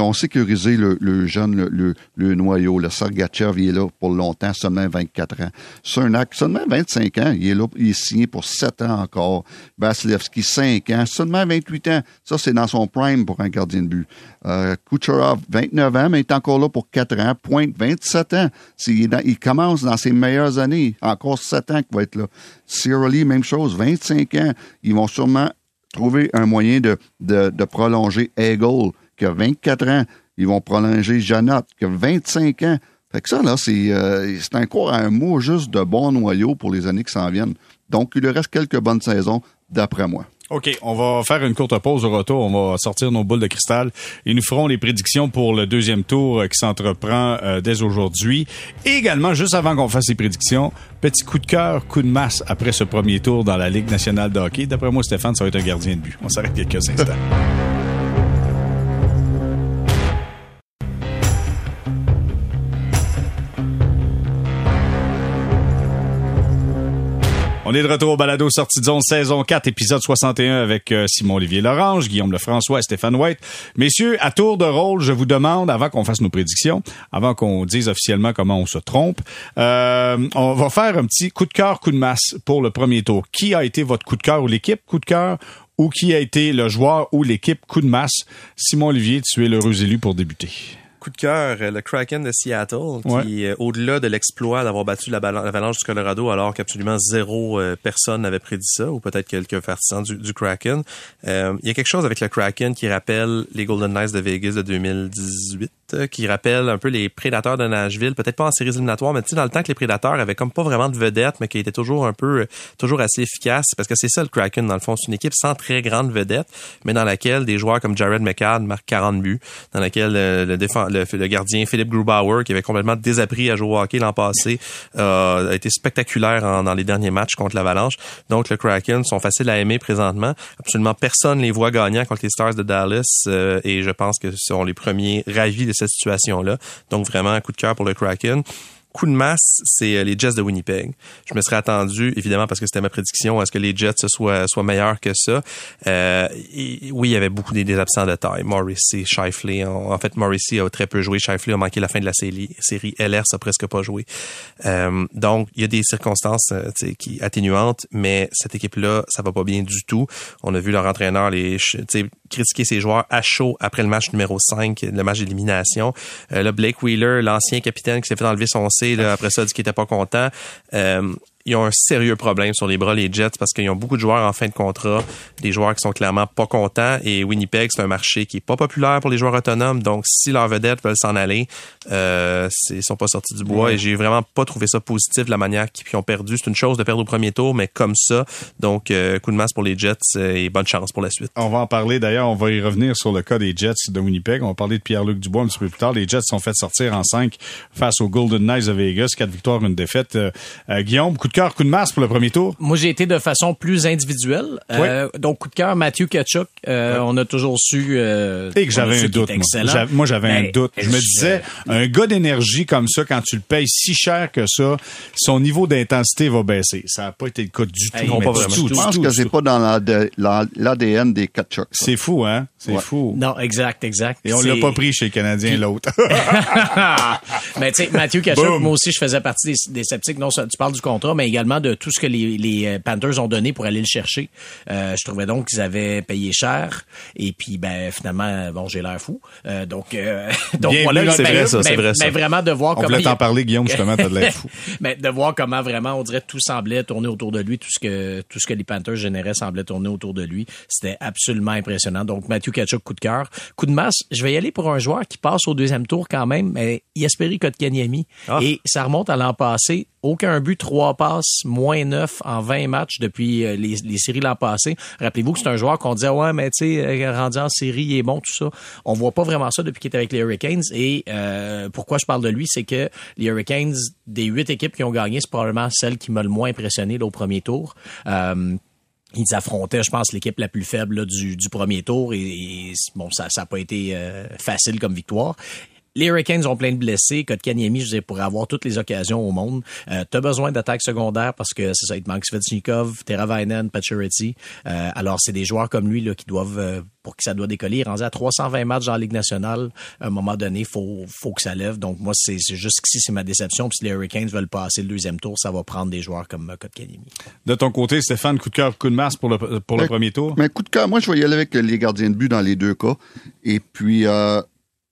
ont, sécurisé le, jeune, le, noyau. Le Sergachev, il est là pour longtemps, seulement 24 ans. Cernak, seulement 25 ans. Il est là, il est signé pour 7 ans encore. Vasilevski, 5 ans, seulement 28 ans. Ça, c'est dans son prime pour un gardien de but. Euh, Kucherov, 29 ans, mais il est encore là pour 4 ans. Pointe, 27 ans. Il, il commence dans ses meilleures années. Encore 7 ans qu'il va être là. Cirelli, même chose, 25 ans. Ils vont sûrement trouver un moyen de, de, prolonger Eagle, qui a 24 ans. Ils vont prolonger Janot, qui a 25 ans. Fait que ça, là, c'est euh, c'est encore un mot juste de bon noyau pour les années qui s'en viennent. Donc, il lui reste quelques bonnes saisons, d'après moi. OK, on va faire une courte pause au retour. On va sortir nos boules de cristal et nous ferons les prédictions pour le deuxième tour euh, qui s'entreprend euh, dès aujourd'hui. Et également, juste avant qu'on fasse les prédictions, petit coup de cœur, coup de masse après ce premier tour dans la Ligue nationale de hockey. D'après moi, Stéphane, ça va être un gardien de but. On s'arrête quelques instants. On est de retour au balado sortie de zone saison 4 épisode 61 avec euh, Simon Olivier Lorange, Guillaume Lefrançois et Stéphane White. Messieurs, à tour de rôle, je vous demande avant qu'on fasse nos prédictions, avant qu'on dise officiellement comment on se trompe, euh, on va faire un petit coup de cœur, coup de masse pour le premier tour. Qui a été votre coup de cœur ou l'équipe coup de cœur? Ou qui a été le joueur ou l'équipe coup de masse? Simon Olivier, tu es l'heureux élu pour débuter. Coup de cœur, euh, le Kraken de Seattle, qui, euh, au-delà de l'exploit d'avoir battu la l'Avalanche du Colorado, alors qu'absolument zéro euh, personne n'avait prédit ça, ou peut-être quelques partisans du, du Kraken, euh, il y a quelque chose avec le Kraken qui rappelle les Golden Knights de Vegas de 2018, euh, qui rappelle un peu les Prédateurs de Nashville, peut-être pas en séries éliminatoires, mais tu sais, dans le temps que les Prédateurs avaient comme pas vraiment de vedette, mais qui étaient toujours un peu, euh, toujours assez efficaces, parce que c'est ça le Kraken, dans le fond. C'est une équipe sans très grande vedette, mais dans laquelle des joueurs comme Jared McCann marquent 40 buts, dans laquelle euh, le, le, gardien Philippe Grubauer, qui avait complètement désappris à jouer au hockey l'an passé, a été spectaculaire dans les derniers matchs contre l'Avalanche. Donc, le Kraken sont faciles à aimer présentement. Absolument personne les voit gagnant contre les Stars de Dallas et je pense que ce sont les premiers ravis de cette situation-là. Donc, vraiment, un coup de cœur pour le Kraken. Coup de masse, c'est euh, les Jets de Winnipeg. Je me serais attendu, évidemment, parce que c'était ma prédiction, à ce que les Jets soient, soient meilleurs que ça. Euh, oui, il y avait beaucoup des, des absents de taille. Morrissey, Shifley. En, en fait, Morrissey a très peu joué. Shifley a manqué la fin de la série. série. LR a presque pas joué. Euh, donc, il y a des circonstances qui atténuantes, mais cette équipe-là, ça va pas bien du tout. On a vu leur entraîneur les critiquer ses joueurs à chaud après le match numéro 5, le match d'élimination. Euh, là, Blake Wheeler, l'ancien capitaine qui s'est fait enlever son Après ça, dit qu'il était pas content. Euh, ils ont un sérieux problème sur les bras, les Jets, parce qu'ils ont beaucoup de joueurs en fin de contrat, des joueurs qui sont clairement pas contents. Et Winnipeg, c'est un marché qui est pas populaire pour les joueurs autonomes. Donc, si leurs vedettes veulent s'en aller, euh, ils sont pas sortis du bois. Et j'ai vraiment pas trouvé ça positif de la manière qu'ils ont perdu. C'est une chose de perdre au premier tour, mais comme ça. Donc, euh, coup de masse pour les Jets euh, et bonne chance pour la suite. On va en parler d'ailleurs, on va y revenir sur le cas des Jets de Winnipeg. On va parler de Pierre-Luc Dubois un petit peu plus tard. Les Jets sont fait sortir en 5 face aux Golden Knights de Vegas. Quatre victoires, une défaite. Euh, euh, Guillaume, coup de cœur, coup de masse pour le premier tour. Moi, j'ai été de façon plus individuelle. Euh, donc, coup de cœur, Matthew Kachuk. Euh, On a toujours su... Euh, Et que j'avais un doute. Moi, moi, j'avais un doute. Je me disais, un gars d'énergie comme ça, quand tu le payes si cher que ça, son niveau d'intensité va baisser. Ça n'a pas été le cas du tout. Hey, mais non, pas du vraiment. tout, Je pense que tout. pas dans l'AD- la- l'ADN des Kachuk. C'est fou, hein? C'est Ouais. fou. Non, exact, exact. Et on l'a pas pris chez les Canadiens, l'autre. <laughs> <laughs> mais tu sais, Mathieu Kachuk, moi aussi, je faisais partie des, des sceptiques. Non, ça, tu parles du contrat, mais également de tout ce que les, les euh, Panthers ont donné pour aller le chercher. Euh, je trouvais donc qu'ils avaient payé cher. Et puis, ben, finalement, bon, j'ai l'air fou. Euh, donc, euh, <laughs> donc voilà. C'est ben, vrai, ça, c'est vrai, ça. Mais vraiment de voir on comment. voulait il- t'en parler, Guillaume, justement, t'as de l'air fou. mais de voir comment vraiment on dirait tout semblait tourner autour de lui, tout ce que tout ce que les Panthers généraient semblait tourner autour de lui. C'était absolument impressionnant. Donc Matthew Kachuk, coup de cœur, coup de masse. Je vais y aller pour un joueur qui passe au deuxième tour quand même, mais Yasperi Kotkaniemi. Ah. Et ça remonte à l'an passé. Aucun but, trois passes, moins neuf en 20 matchs depuis euh, les, les séries l'an passé. Rappelez-vous que c'est un joueur qu'on disait, ouais, mais tu sais, euh, rendu en série, il est bon, tout ça. On voit pas vraiment ça depuis qu'il est avec les Hurricanes. Et euh, pourquoi je parle de lui, c'est que les Hurricanes, des huit équipes qui ont gagné, c'est probablement celle qui m'a le moins impressionné là, au premier tour. Euh, ils affrontaient, je pense, l'équipe la plus faible du, du premier tour et, et, bon, ça n'a pas été euh, facile comme victoire. Les Hurricanes ont plein de blessés. Kotkaniemi, je disais, pourrait avoir toutes les occasions au monde. Euh, tu as besoin d'attaque secondaire parce que c'est ça, il te manque Svechnikov, Teravainen, Pacioretty. Euh, alors, c'est des joueurs comme lui là, qui doivent, euh, pour qui ça doit décoller, il est rendu à 320 matchs dans la Ligue nationale. À un moment donné, faut, faut que ça lève. Donc, moi, c'est c'est juste ici, c'est ma déception. Puis si les Hurricanes veulent passer le deuxième tour, ça va prendre des joueurs comme euh, Kotkaniemi. De ton côté, Stéphane, coup de cœur, coup de masse pour le, pour le Ben, premier tour? Mais coup de cœur, moi, je vais y aller avec les gardiens de but dans les deux cas. Et puis, euh,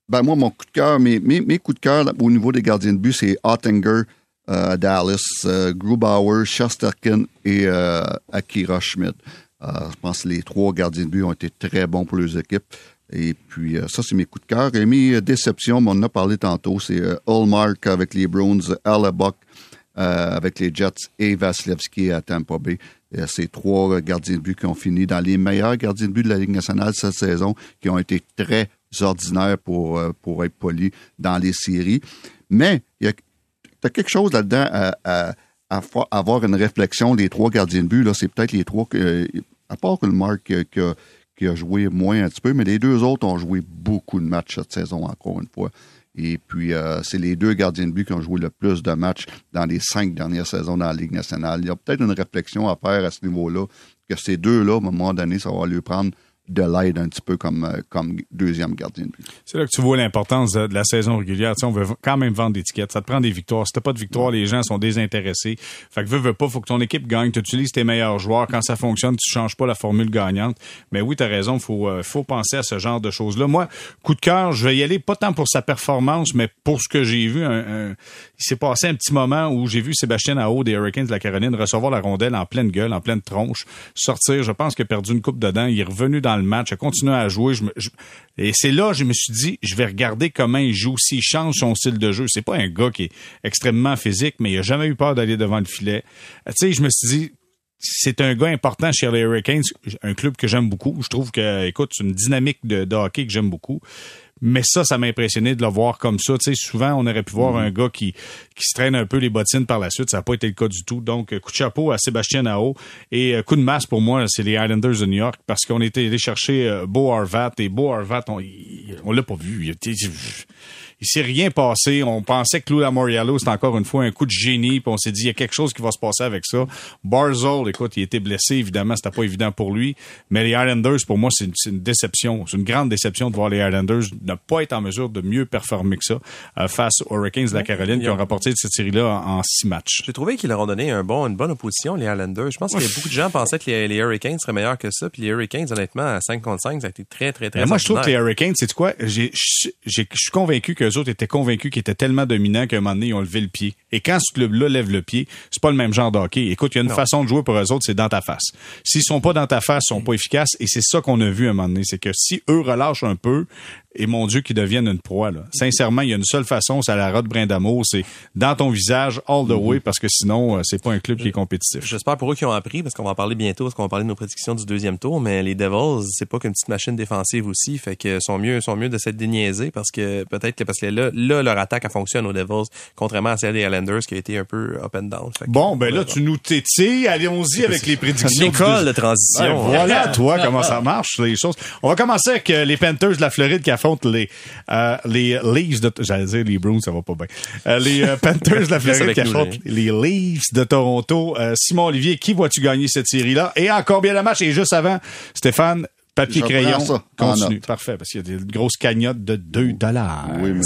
ben moi, mon coup de cœur, mes, mes, coups de cœur au niveau des gardiens de but, c'est Ottinger, euh, Dallas, euh, Grubauer, Shesterkin et euh, Akira Schmidt. Je pense que les trois gardiens de but ont été très bons pour les équipes. Et puis, ça, c'est mes coups de cœur. Et mes déceptions, on en a parlé tantôt, c'est Hallmark avec les Browns, Alabuck avec les Jets et Vasilevski à Tampa Bay. Euh, ces trois euh, gardiens de but qui ont fini dans les meilleurs gardiens de but de la Ligue nationale cette saison, qui ont été très ordinaires pour, euh, pour être polis dans les séries. Mais il y a quelque chose là-dedans à, avoir une réflexion. Les trois gardiens de but, là, c'est peut-être les trois à part le Marc qui a, qui a joué moins un petit peu, mais les deux autres ont joué beaucoup de matchs cette saison, encore une fois. Et puis, euh, c'est les deux gardiens de but qui ont joué le plus de matchs dans les cinq dernières saisons dans la Ligue nationale. Il y a peut-être une réflexion à faire à ce niveau-là, que ces deux-là, à un moment donné, ça va lui prendre de l'aide un petit peu comme, euh, comme deuxième gardien de. C'est là que tu vois l'importance de, la saison régulière. Tu sais, on veut quand même vendre des tickets. Ça te prend des victoires. Si t'as pas de victoire, les gens sont désintéressés. Fait que veux, veux pas, faut que ton équipe gagne. Tu utilises tes meilleurs joueurs. Quand ça fonctionne, tu changes pas la formule gagnante. Mais oui, t'as raison. Faut, euh, faut penser à ce genre de choses-là. Moi, coup de cœur, je vais y aller pas tant pour sa performance, mais pour ce que j'ai vu. Il s'est passé un petit moment où j'ai vu Sébastien Ao des Hurricanes de la Caroline recevoir la rondelle en pleine gueule, en pleine tronche, sortir. Je pense qu'il a perdu une coupe dedans. Il est revenu dans le match, a continué à jouer. Et c'est là, je me suis dit, je vais regarder comment il joue, s'il change son style de jeu. C'est pas un gars qui est extrêmement physique, mais il a jamais eu peur d'aller devant le filet. Euh, Tu sais, je me suis dit, c'est un gars important chez les Hurricanes, un club que j'aime beaucoup. Je trouve que, écoute, c'est une dynamique de, de hockey que j'aime beaucoup. Mais ça, ça m'a impressionné de le voir comme ça. Tu sais, souvent, on aurait pu voir un gars qui, qui se traîne un peu les bottines par la suite. Ça n'a pas été le cas du tout. Donc, coup de chapeau à Sébastien Nao. Et euh, coup de masse pour moi, c'est les Islanders de New York parce qu'on était allé chercher euh, Beau Harvat. Et Beau Harvat, on, on l'a pas vu. Il, était- il s'est rien passé. On pensait que Lou Lamoriello, c'était encore une fois un coup de génie. Puis on s'est dit, il y a quelque chose qui va se passer avec ça. Barzol, écoute, il était blessé. Évidemment, c'était pas évident pour lui. Mais les Islanders, pour moi, c'est une, c'est une déception. C'est une grande déception de voir les Islanders ne pas être en mesure de mieux performer que ça euh, face aux Hurricanes de la Caroline qui ont rapporté cette série-là en, en six matchs. J'ai trouvé qu'ils leur ont donné un bon, une bonne opposition, les Islanders. Je pense que beaucoup de gens pensaient que les, les Hurricanes seraient meilleurs que ça. Puis les Hurricanes, honnêtement, à 5 contre 5, ça a été très, très, très Mais moi, je trouve que les. Hurricanes, c'est quoi? Je suis convaincu qu'eux autres étaient convaincus qu'ils étaient tellement dominants qu'à un moment donné, ils ont levé le pied. Et quand ce club-là lève le pied, c'est pas le même genre de hockey. Écoute, il y a une Non. façon de jouer pour eux autres, c'est dans ta face. S'ils sont pas dans ta face, ils sont pas efficaces. Et c'est ça qu'on a vu à un moment donné. C'est que si eux relâchent un peu, et mon Dieu, qu'ils deviennent une proie, là. Sincèrement, il y a une seule façon, c'est à la rode brin d'amour, c'est dans ton visage, all the way, parce que sinon, euh, c'est pas un club qui est compétitif. J'espère pour eux qu'ils ont appris, parce qu'on va en parler bientôt, parce qu'on va parler de nos prédictions du deuxième tour, mais les Devils, c'est pas qu'une petite machine défensive aussi, fait que sont mieux, sont mieux de s'être déniaisés, parce que peut-être que parce que là, là, leur attaque, elle fonctionne aux Devils, contrairement à celle des Islanders, qui a été un peu up and down. Bon, ben là, tu nous tétis. Allons-y avec les prédictions. Une du école deux- de transition. Voilà, toi, comment ça marche, les choses. On va commencer avec euh, les Panthers de la Floride qui affrontent les, euh, les Leafs de... J'allais dire les Bruins, ça va pas bien. Euh, les euh, Panthers de la <laughs> Floride qui affrontent les Leafs de Toronto. Euh, Simon Olivier, qui vois-tu gagner cette série-là? Et encore bien le match. Et juste avant, Stéphane, papier crayon, ça continue. Parfait, parce qu'il y a des grosses cagnottes de 2 dollars. Oui, mais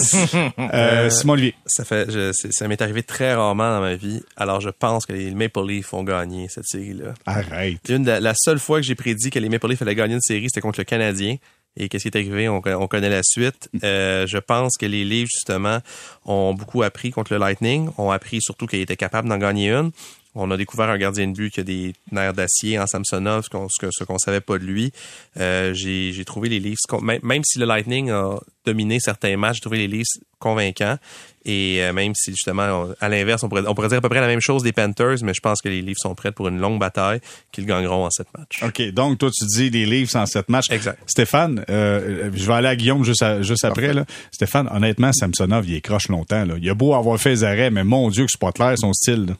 <laughs> Euh, Simon Olivier. Ça fait, je- ça m'est arrivé très rarement dans ma vie. Alors, je pense que les Maple Leafs ont gagné cette série-là. Arrête. Une de- la seule fois que j'ai prédit que les Maple Leafs allaient gagner une série, c'était contre le Canadien. Et qu'est-ce qui est arrivé? On, on connaît la suite. Euh, je pense que les Leafs, justement, ont beaucoup appris contre le Lightning. Ont appris surtout qu'ils étaient capables d'en gagner une. On a découvert un gardien de but qui a des nerfs d'acier en Samsonov, ce qu'on ce qu'on savait pas de lui. Euh, j'ai trouvé les Leafs, même, si le Lightning a dominé certains matchs, j'ai trouvé les Leafs convaincants. Et euh, même si justement, on- à l'inverse, on pourrait, on pourrait dire à peu près la même chose des Panthers, mais je pense que les Leafs sont prêts pour une longue bataille, qu'ils gagneront en sept matchs. OK, donc toi, tu dis les Leafs en sept matchs. Exact. Stéphane, euh, je vais aller à Guillaume juste, à- juste après. Là. Stéphane, honnêtement, Samsonov, il est croche longtemps. Là. Il a beau avoir fait les arrêts, mais mon Dieu que c'est pas clair son style. là.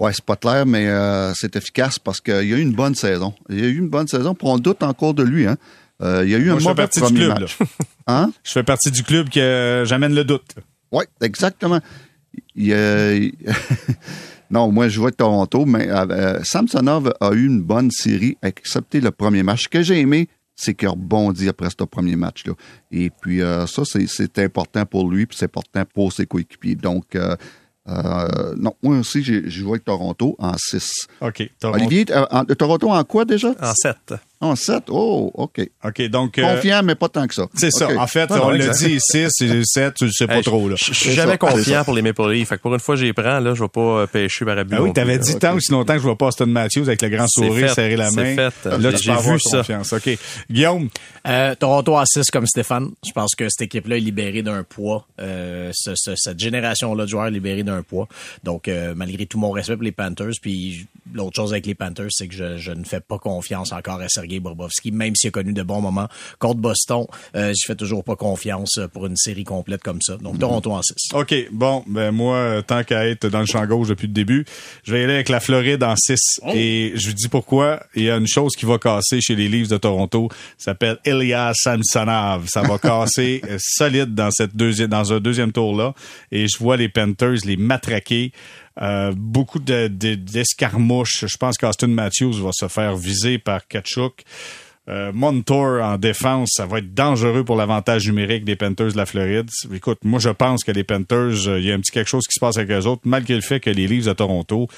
Ouais, c'est pas clair, mais euh, c'est efficace parce qu'il y a eu une bonne saison. Il y a eu une bonne saison, puis on doute encore de lui. Hein. Euh, il y a eu Moi, un je fais mauvais partie du premier club, match. <laughs> Hein? Je fais partie du club que j'amène le doute. Oui, exactement. Il, euh, <laughs> non, moi, je vois Toronto, mais euh, Samsonov a eu une bonne série, excepté le premier match. Ce que j'ai aimé, c'est qu'il a rebondi après ce premier match-là. Et puis, ça, c'est important pour lui, puis c'est important pour ses coéquipiers. Donc, euh, euh, non, moi aussi, j'ai joué avec Toronto en 6. OK. Toronto. Olivier, en, Toronto en quoi déjà? En 7. En 7? Oh, OK. OK, donc... Euh, Confiant, mais pas tant que ça. C'est ça. En fait, on l'a dit, 6 et 7, tu sais pas trop. Là. Je suis jamais confiant pour les Maple Leafs. Fait que pour une fois, j'y prends, là, je vais pas euh, pêcher par abus. Ah oui, t'avais dit tant aussi longtemps que je vois pas Austin Matthews avec le grand sourire, serrer la main. Fait. Là, tu peux avoir vu confiance. Ça. OK. Guillaume? Euh, Toronto à 6 comme Stéphane. Je pense que cette équipe-là est libérée d'un poids. Euh, ce, ce, cette génération-là de joueurs est libérée d'un poids. Donc, euh, malgré tout mon respect pour les Panthers, puis l'autre chose avec les Panthers, c'est que je, je, ne fais pas confiance encore à Sergei Bobrovski, même s'il a connu de bons moments contre Boston. Euh, je fais toujours pas confiance pour une série complète comme ça. Donc, Toronto en 6. OK. Bon, ben moi, tant qu'à être dans le champ gauche depuis le début, je vais aller avec la Floride en 6. Et je vous dis pourquoi. Il y a une chose qui va casser chez les Leafs de Toronto. Ça s'appelle Elias Samsonov. Ça va casser <laughs> solide dans cette deuxième, dans un deuxième tour-là. Et je vois les Panthers les matraquer. Euh, beaucoup d'escarmouches. De, je pense qu'Austin Matthews va se faire viser par Kachuk. Euh, Montour en défense, ça va être dangereux pour l'avantage numérique des Panthers de la Floride. Écoute, moi je pense que les Panthers, il y a un petit quelque chose qui se passe avec eux autres, malgré le fait que les Leafs de Toronto,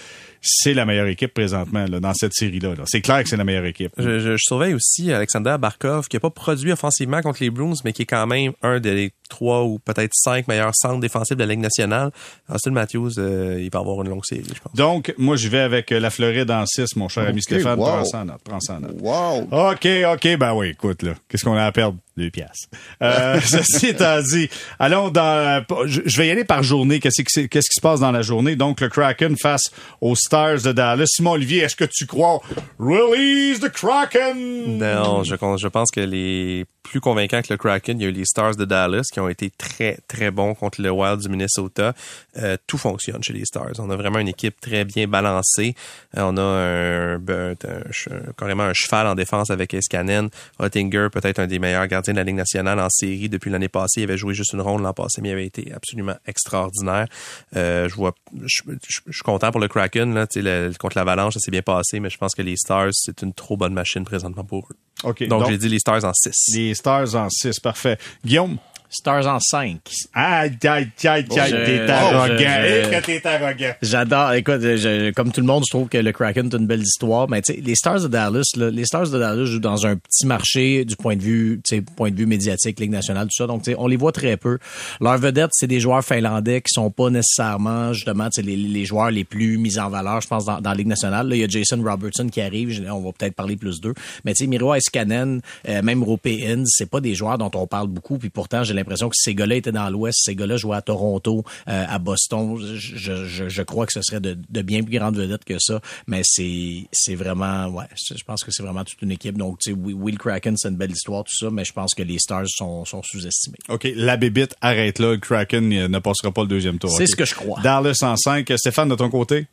c'est la meilleure équipe présentement là, dans cette série-là. C'est clair que c'est la meilleure équipe. Je, je, je, surveille aussi Alexander Barkov, qui n'a pas produit offensivement contre les Bruins, mais qui est quand même un des trois ou peut-être cinq meilleurs centres défensifs de la Ligue nationale. Austin Matthews, euh, il va avoir une longue série, je pense. Donc, moi, je vais avec la Floride en 6, mon cher okay, ami Stéphane. Wow. Prends ça en note. Prends ça en note. Wow. OK, OK, ben oui, écoute, là. Qu'est-ce qu'on a à perdre? Deux piastres. Euh, <laughs> ceci étant dit, allons dans... Je vais y aller par journée. Qu'est-ce qui, se passe dans la journée? Donc, le Kraken face aux Stars de Dallas. Simon Olivier, est-ce que tu crois Release the Kraken? Non, je, pense que les plus convaincants que le Kraken, il y a eu les Stars de Dallas qui ont été très, très bons contre le Wild du Minnesota. Euh, tout fonctionne chez les Stars. On a vraiment une équipe très bien balancée. Euh, on a un, carrément un cheval en défense avec Escanen. Ottinger, peut-être un des meilleurs gardiens de la Ligue nationale en série depuis l'année passée. Il avait joué juste une ronde l'an passé, mais il avait été absolument extraordinaire. Euh, je vois, je, je, je, suis content pour le Kraken. Là, le, contre l'Avalanche, ça s'est bien passé, mais je pense que les Stars, c'est une trop bonne machine présentement pour eux. Okay, donc, donc j'ai dit les Stars en 6. Les Stars en 6, parfait. Guillaume? Stars en 5. Aïe, aïe, aïe, aïe, t'es arrogant. Je, t'es arrogant. J'adore. Écoute, je, comme tout le monde, je trouve que le Kraken est une belle histoire. Mais tu sais, les Stars de Dallas, là, les Stars de Dallas jouent dans un petit marché du point de vue, tu sais, point de vue médiatique, Ligue nationale, tout ça. Donc, tu sais, on les voit très peu. Leurs vedettes, c'est des joueurs finlandais qui sont pas nécessairement, justement, tu sais, les, les, joueurs les plus mis en valeur, je pense, dans, dans la Ligue nationale. Là, il y a Jason Robertson qui arrive. On va peut-être parler plus d'eux. Mais tu sais, Miro Iskanen, euh, même Rope Inns, c'est pas des joueurs dont on parle beaucoup. Puis pourtant, j'ai l'impression que ces gars-là étaient dans l'Ouest, ces gars-là jouaient à Toronto, euh, à Boston. Je, je, je, crois que ce serait de, de bien plus grandes vedettes que ça, mais c'est c'est vraiment ouais, je pense que c'est vraiment toute une équipe. Donc tu sais, Will Kraken, c'est une belle histoire tout ça, mais je pense que les Stars sont, sont sous-estimés. OK, la bébite arrête là, le Kraken ne passera pas le deuxième tour. C'est okay. ce que je crois. Dallas en 5, Stéphane de ton côté?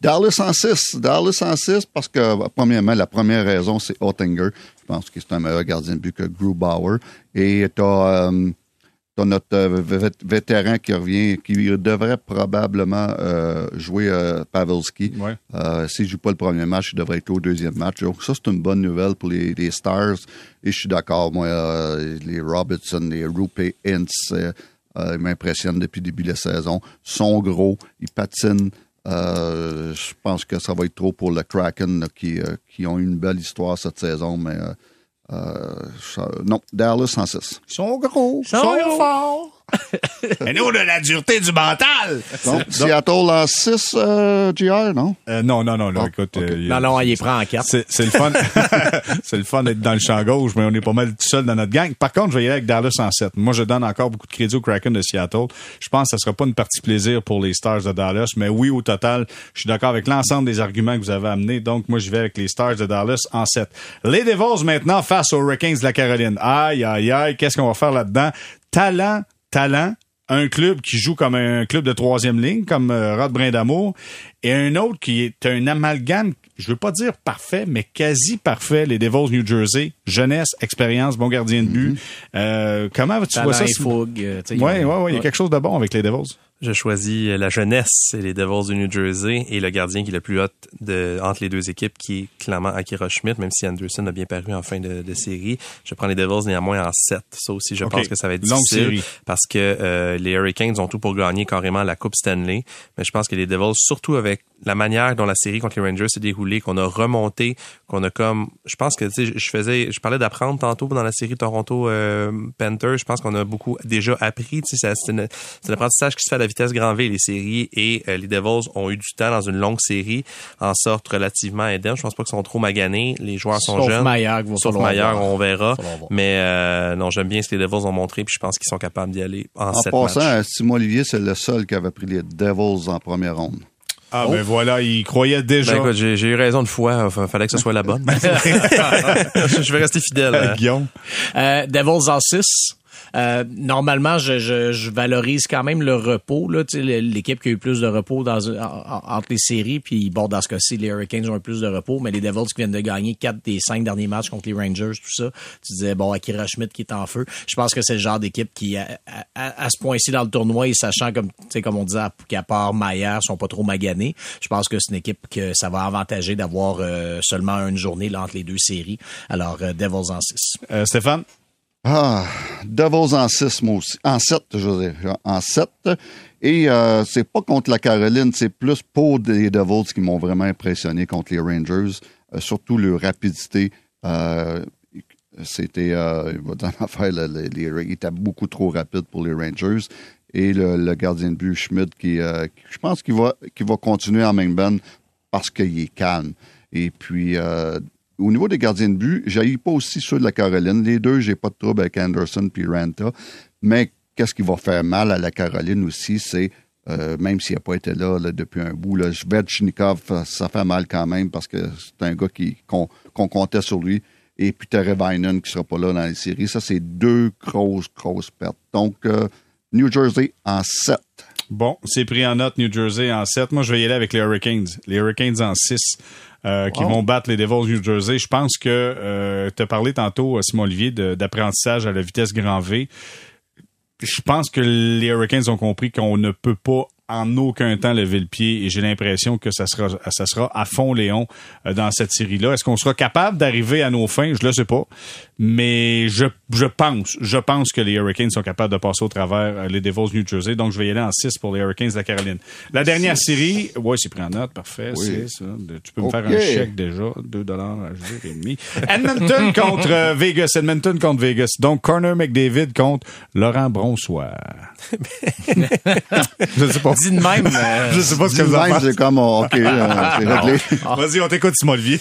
Dallas en 6. Dallas en 6 parce que, premièrement, la première raison, c'est Ottinger. Je pense que c'est un meilleur gardien de but que Grubauer. Et tu as, euh, T'as notre euh, vétéran qui revient, qui devrait probablement euh, jouer euh, Pavelski. Ouais. Euh, S'il joue pas le premier match, il devrait être au deuxième match. Donc ça, c'est une bonne nouvelle pour les, les Stars. Et je suis d'accord, moi, les Robertson, les Rupe euh, m'impressionnent depuis le début de la saison. Ils sont gros, ils patinent. je pense que ça va être trop pour le Kraken là, qui, qui ont une belle histoire cette saison, mais euh, ça, non, Dallas en 6. Ils sont gros. Ils sont, sont forts. <laughs> Mais nous, on a la dureté du mental. Donc, Seattle en 6, euh, GR, non? Euh, non, non, non, là, Oh, écoute. okay. euh, Non, non, il les prend en quatre. C'est c'est le fun. <laughs> <laughs> c'est le fun d'être dans le champ gauche, mais on est pas mal tout seul dans notre gang. Par contre, je vais y aller avec Dallas en 7. Moi, je donne encore beaucoup de crédit au Kraken de Seattle. Je pense que ça sera pas une partie plaisir pour les Stars de Dallas, mais oui, au total, je suis d'accord avec l'ensemble des arguments que vous avez amenés. Donc, moi, je vais avec les Stars de Dallas en 7. Les Devils maintenant face aux Hurricanes de la Caroline. Aïe, aïe, aïe, qu'est-ce qu'on va faire là-dedans? Talent, talent un club qui joue comme un club de troisième ligne, comme euh, Rod Brindamour, et un autre qui est un amalgame, je veux pas dire parfait, mais quasi parfait, les Devils New Jersey. Jeunesse, expérience, bon gardien de but. euh, comment tu vois ça? Talent Ouais, ils ouais, ont- ouais, il y a quelque chose de bon avec les Devils. Je choisis la jeunesse et les Devils du New Jersey et le gardien qui est le plus hot de, entre les deux équipes qui est clairement Akira Schmidt, même si Anderson a bien paru en fin de, de série. Je prends les Devils néanmoins en 7. Ça aussi, je pense que ça va être difficile parce que euh, les Hurricanes ont tout pour gagner carrément la Coupe Stanley. Mais je pense que les Devils, surtout avec la manière dont la série contre les Rangers s'est déroulée, qu'on a remonté, qu'on a comme, je pense que tu sais, je faisais, je parlais d'apprendre tantôt dans la série Toronto euh, Panthers. Je pense qu'on a beaucoup déjà appris. Tu sais, c'est un apprentissage qui se fait à la vitesse grand V les séries et euh, les Devils ont eu du temps dans une longue série en sorte relativement indemne. Je pense pas qu'ils sont trop maganés. Les joueurs sont Sauf jeunes. Maillard, Sauf Maillard, voir. on verra. Mais euh, non, j'aime bien ce que les Devils ont montré, puis je pense qu'ils sont capables d'y aller en, En sept passant, matchs. Simon Olivier, c'est le seul qui avait pris les Devils en première ronde. Ah, ben voilà, il croyait déjà. Ben, écoute, j'ai j'ai eu raison de foi. Fa- Fallait que ce soit la bonne. <laughs> <laughs> je vais rester fidèle. hein. Guillaume. Euh, Devils en 6. Euh, normalement, je, je, je valorise quand même le repos. L'équipe qui a eu plus de repos dans, en- en- entre les séries, puis bon, dans ce cas-ci, les Hurricanes ont eu plus de repos, mais les Devils qui viennent de gagner quatre des cinq derniers matchs contre les Rangers, tout ça, tu disais, bon, Akira Schmidt qui est en feu. Je pense que c'est le genre d'équipe qui, à, ce point-ci dans le tournoi, et sachant, comme, comme on disait, qu'à part Maillard, sont pas trop maganés, je pense que c'est une équipe que ça va avantager d'avoir euh, seulement une journée là, entre les deux séries. Alors, euh, Devils en 6. Euh, Stéphane? Ah, Devils en 6, moi aussi. En 7, je veux dire. En 7. Et euh, c'est pas contre la Caroline, c'est plus pour les Devils qui m'ont vraiment impressionné contre les Rangers. Euh, surtout leur rapidité. Euh, c'était, il va <laughs> il était beaucoup trop rapide pour les Rangers. Et le, gardien de but, Schmidt, qui, je pense qu'il va, qu'il va continuer en main parce qu'il est calme. Et puis, au niveau des gardiens de but, j'haïs pas aussi ceux de la Caroline. Les deux, j'ai pas de trouble avec Anderson puis Ranta. Mais qu'est-ce qui va faire mal à la Caroline aussi, c'est euh, même s'il n'a pas été là, depuis un bout, là, Svechnikov, ça fait mal quand même parce que c'est un gars qu'on comptait sur lui. Et puis Terevainen qui sera pas là dans les séries. Ça, c'est deux grosses, grosses pertes. Donc, euh, New Jersey en 7. Bon, c'est pris en note New Jersey en 7. Moi, je vais y aller avec les Hurricanes. Les Hurricanes en 6 euh, qui Wow. vont battre les Devils New Jersey. Je pense que euh, tu as parlé tantôt, euh, Simon Olivier, d'apprentissage à la vitesse grand V. Je pense que les Hurricanes ont compris qu'on ne peut pas en aucun temps lever le pied et j'ai l'impression que ça sera ça sera à fond Léon euh, dans cette série-là. Est-ce qu'on sera capable d'arriver à nos fins? Je le sais pas. Mais je, je pense, je pense que les Hurricanes sont capables de passer au travers euh, les Devils New Jersey. Donc, je vais y aller en 6 pour les Hurricanes de la Caroline. La dernière série, ouais, c'est pris en note, parfait. Oui. six, hein. Tu peux me faire un chèque déjà, 2 dollars à jour et demi. Edmonton <laughs> contre euh, Vegas. Edmonton contre Vegas. Donc, Corner McDavid contre Laurent Bronsoir. <laughs> je sais pas. Dis de même. euh, Je sais pas ce que vous en pensez. c'est comme, oh, OK, euh, c'est <laughs> réglé. Vas-y, on t'écoute, Simon Olivier.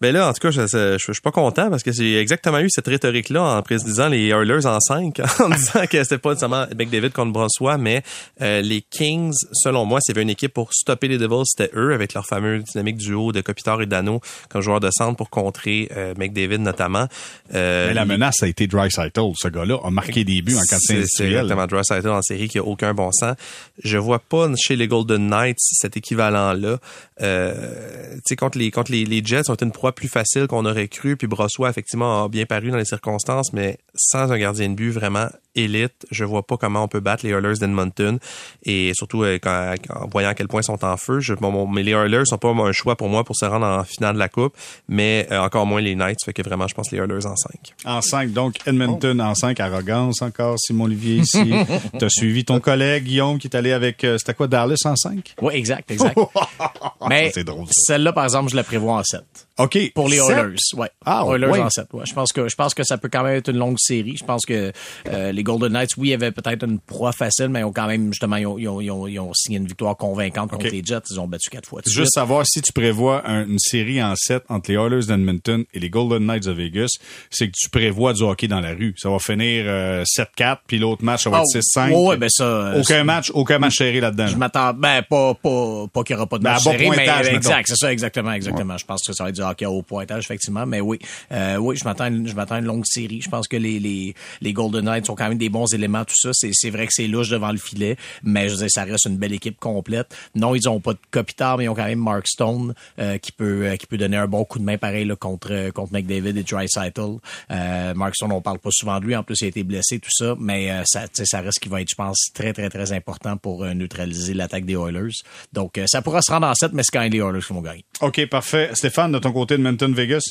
Ben là, en tout cas, je, je, je suis pas content parce que j'ai exactement eu cette rhétorique-là en prédisant les Oilers en 5, <laughs> en disant que c'était pas nécessairement McDavid contre Brossois, mais euh, les Kings, selon moi, s'il y avait une équipe pour stopper les Devils, c'était eux, avec leur fameux dynamique duo de Kopitar et Dano comme joueurs de centre pour contrer euh, McDavid notamment. Euh, Mais la menace a été Dreisaitl. Ce gars-là a marqué des buts en quantité c'est exactement Draisaitl en série qui a aucun bon sens. Je vois pas chez les Golden Knights cet équivalent-là. Euh, tu sais, contre les contre les, les Jets, ont été une proie plus facile qu'on aurait cru. Puis Brossois, effectivement, a bien paru dans les circonstances, mais sans un gardien de but vraiment élite, je vois pas comment on peut battre les Oilers d'Edmonton. Et surtout euh, quand, en voyant à quel point ils sont en feu. Je, bon, bon, mais les Oilers sont pas un choix pour moi pour se rendre en finale de la Coupe, mais euh, encore moins les Knights. Fait que vraiment, je pense les Oilers en 5. En 5, donc Edmonton en 5, arrogance encore, Simon Olivier ici. <laughs> T'as suivi ton collègue Guillaume qui est allé avec, euh, c'était quoi, Dallas en 5? Oui, exact, exact. <laughs> Mais C'est drôle, ça. celle-là, par exemple, je la prévois en 7. OK. Pour les? Oilers, ouais. Ah, Oilers ouais. en 7, ouais. Je pense que je pense que ça peut quand même être une longue série. Je pense que euh, les Golden Knights, oui, avaient peut-être une proie facile, mais ils ont quand même justement ils ont, ils ont, ils ont, ils ont signé une victoire convaincante contre les Jets. Ils ont battu quatre fois. de Juste suite. savoir si tu prévois un- une série en 7 entre les Oilers d'Edmonton et les Golden Knights de Vegas, c'est que tu prévois du hockey dans la rue. Ça va finir euh, 7-4, puis l'autre match, ça va être 6-5. ouais, ouais, ben ça. euh, aucun match, aucun match serré là-dedans. Je m'attends, ben pas pas pas qu'il y aura pas de Ben, match bon serré, pointage, exact, c'est ça exactement, exactement. Je pense que ça va être du hockey à haut pointage effectivement, mais oui, euh, oui, je m'attends, je m'attends une longue série. Je pense que les les les Golden Knights sont quand des bons éléments, tout ça. C'est vrai que c'est louche devant le filet, mais je veux dire, ça reste une belle équipe complète. Non, ils ont pas de Kopitar, mais ils ont quand même Mark Stone euh, qui peut euh, qui peut donner un bon coup de main pareil contre euh, contre McDavid et Dreisaitl. Euh, Mark Stone, on parle pas souvent de lui. En plus, il a été blessé, tout ça, mais ça, reste qui va être, je pense, très très très important pour neutraliser l'attaque des Oilers. Donc, ça pourra se rendre en 7, mais c'est quand même les Oilers qui vont gagner. OK, parfait. Stéphane, de ton côté de Edmonton Vegas?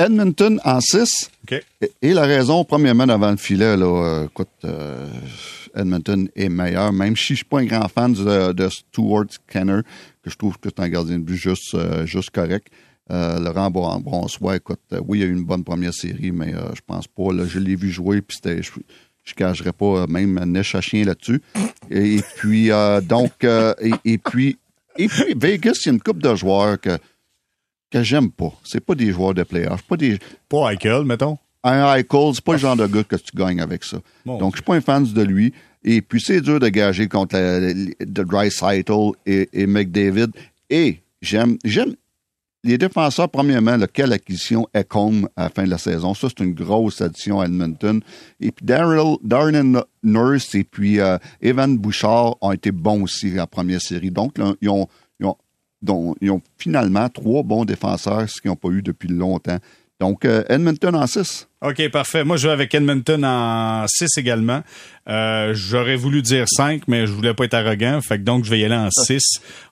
Edmonton en 6. OK. Et, la raison, premièrement, devant le filet, là, écoute, Edmonton est meilleur, même si je suis pas un grand fan de, de Stuart Kenner, que je trouve que c'est un gardien de but juste, euh, juste correct. Euh, Laurent Bronsois, écoute, euh, oui, il y a eu une bonne première série, mais je pense pas. Là, je l'ai vu jouer, puis c'était, je, cacherais pas même un nez à chien là-dessus. Et, puis, donc, et, puis, et puis, Vegas, il y a une coupe de joueurs que, que j'aime pas. C'est pas des joueurs de playoff. Pas des. Pas Eichel, mettons. Un Eichel, c'est pas le genre de gars que tu gagnes avec ça. Donc, je suis pas un fan de lui. Et puis, c'est dur de gager contre de Dreisaitl et, et McDavid. Et j'aime, j'aime les défenseurs, premièrement, quelle acquisition Ecom à la fin de la saison. Ça, c'est une grosse addition à Edmonton. Et puis, Daryl, Darren Nurse et puis euh, Evan Bouchard ont été bons aussi la première série. Donc, ils, ont, donc, ils ont finalement trois bons défenseurs, ce qu'ils n'ont pas eu depuis longtemps. Donc, euh, Edmonton en 6. OK, parfait. Moi, je vais avec Edmonton en 6 également. Euh, j'aurais voulu dire 5, mais je voulais pas être arrogant. Fait que donc, je vais y aller en 6.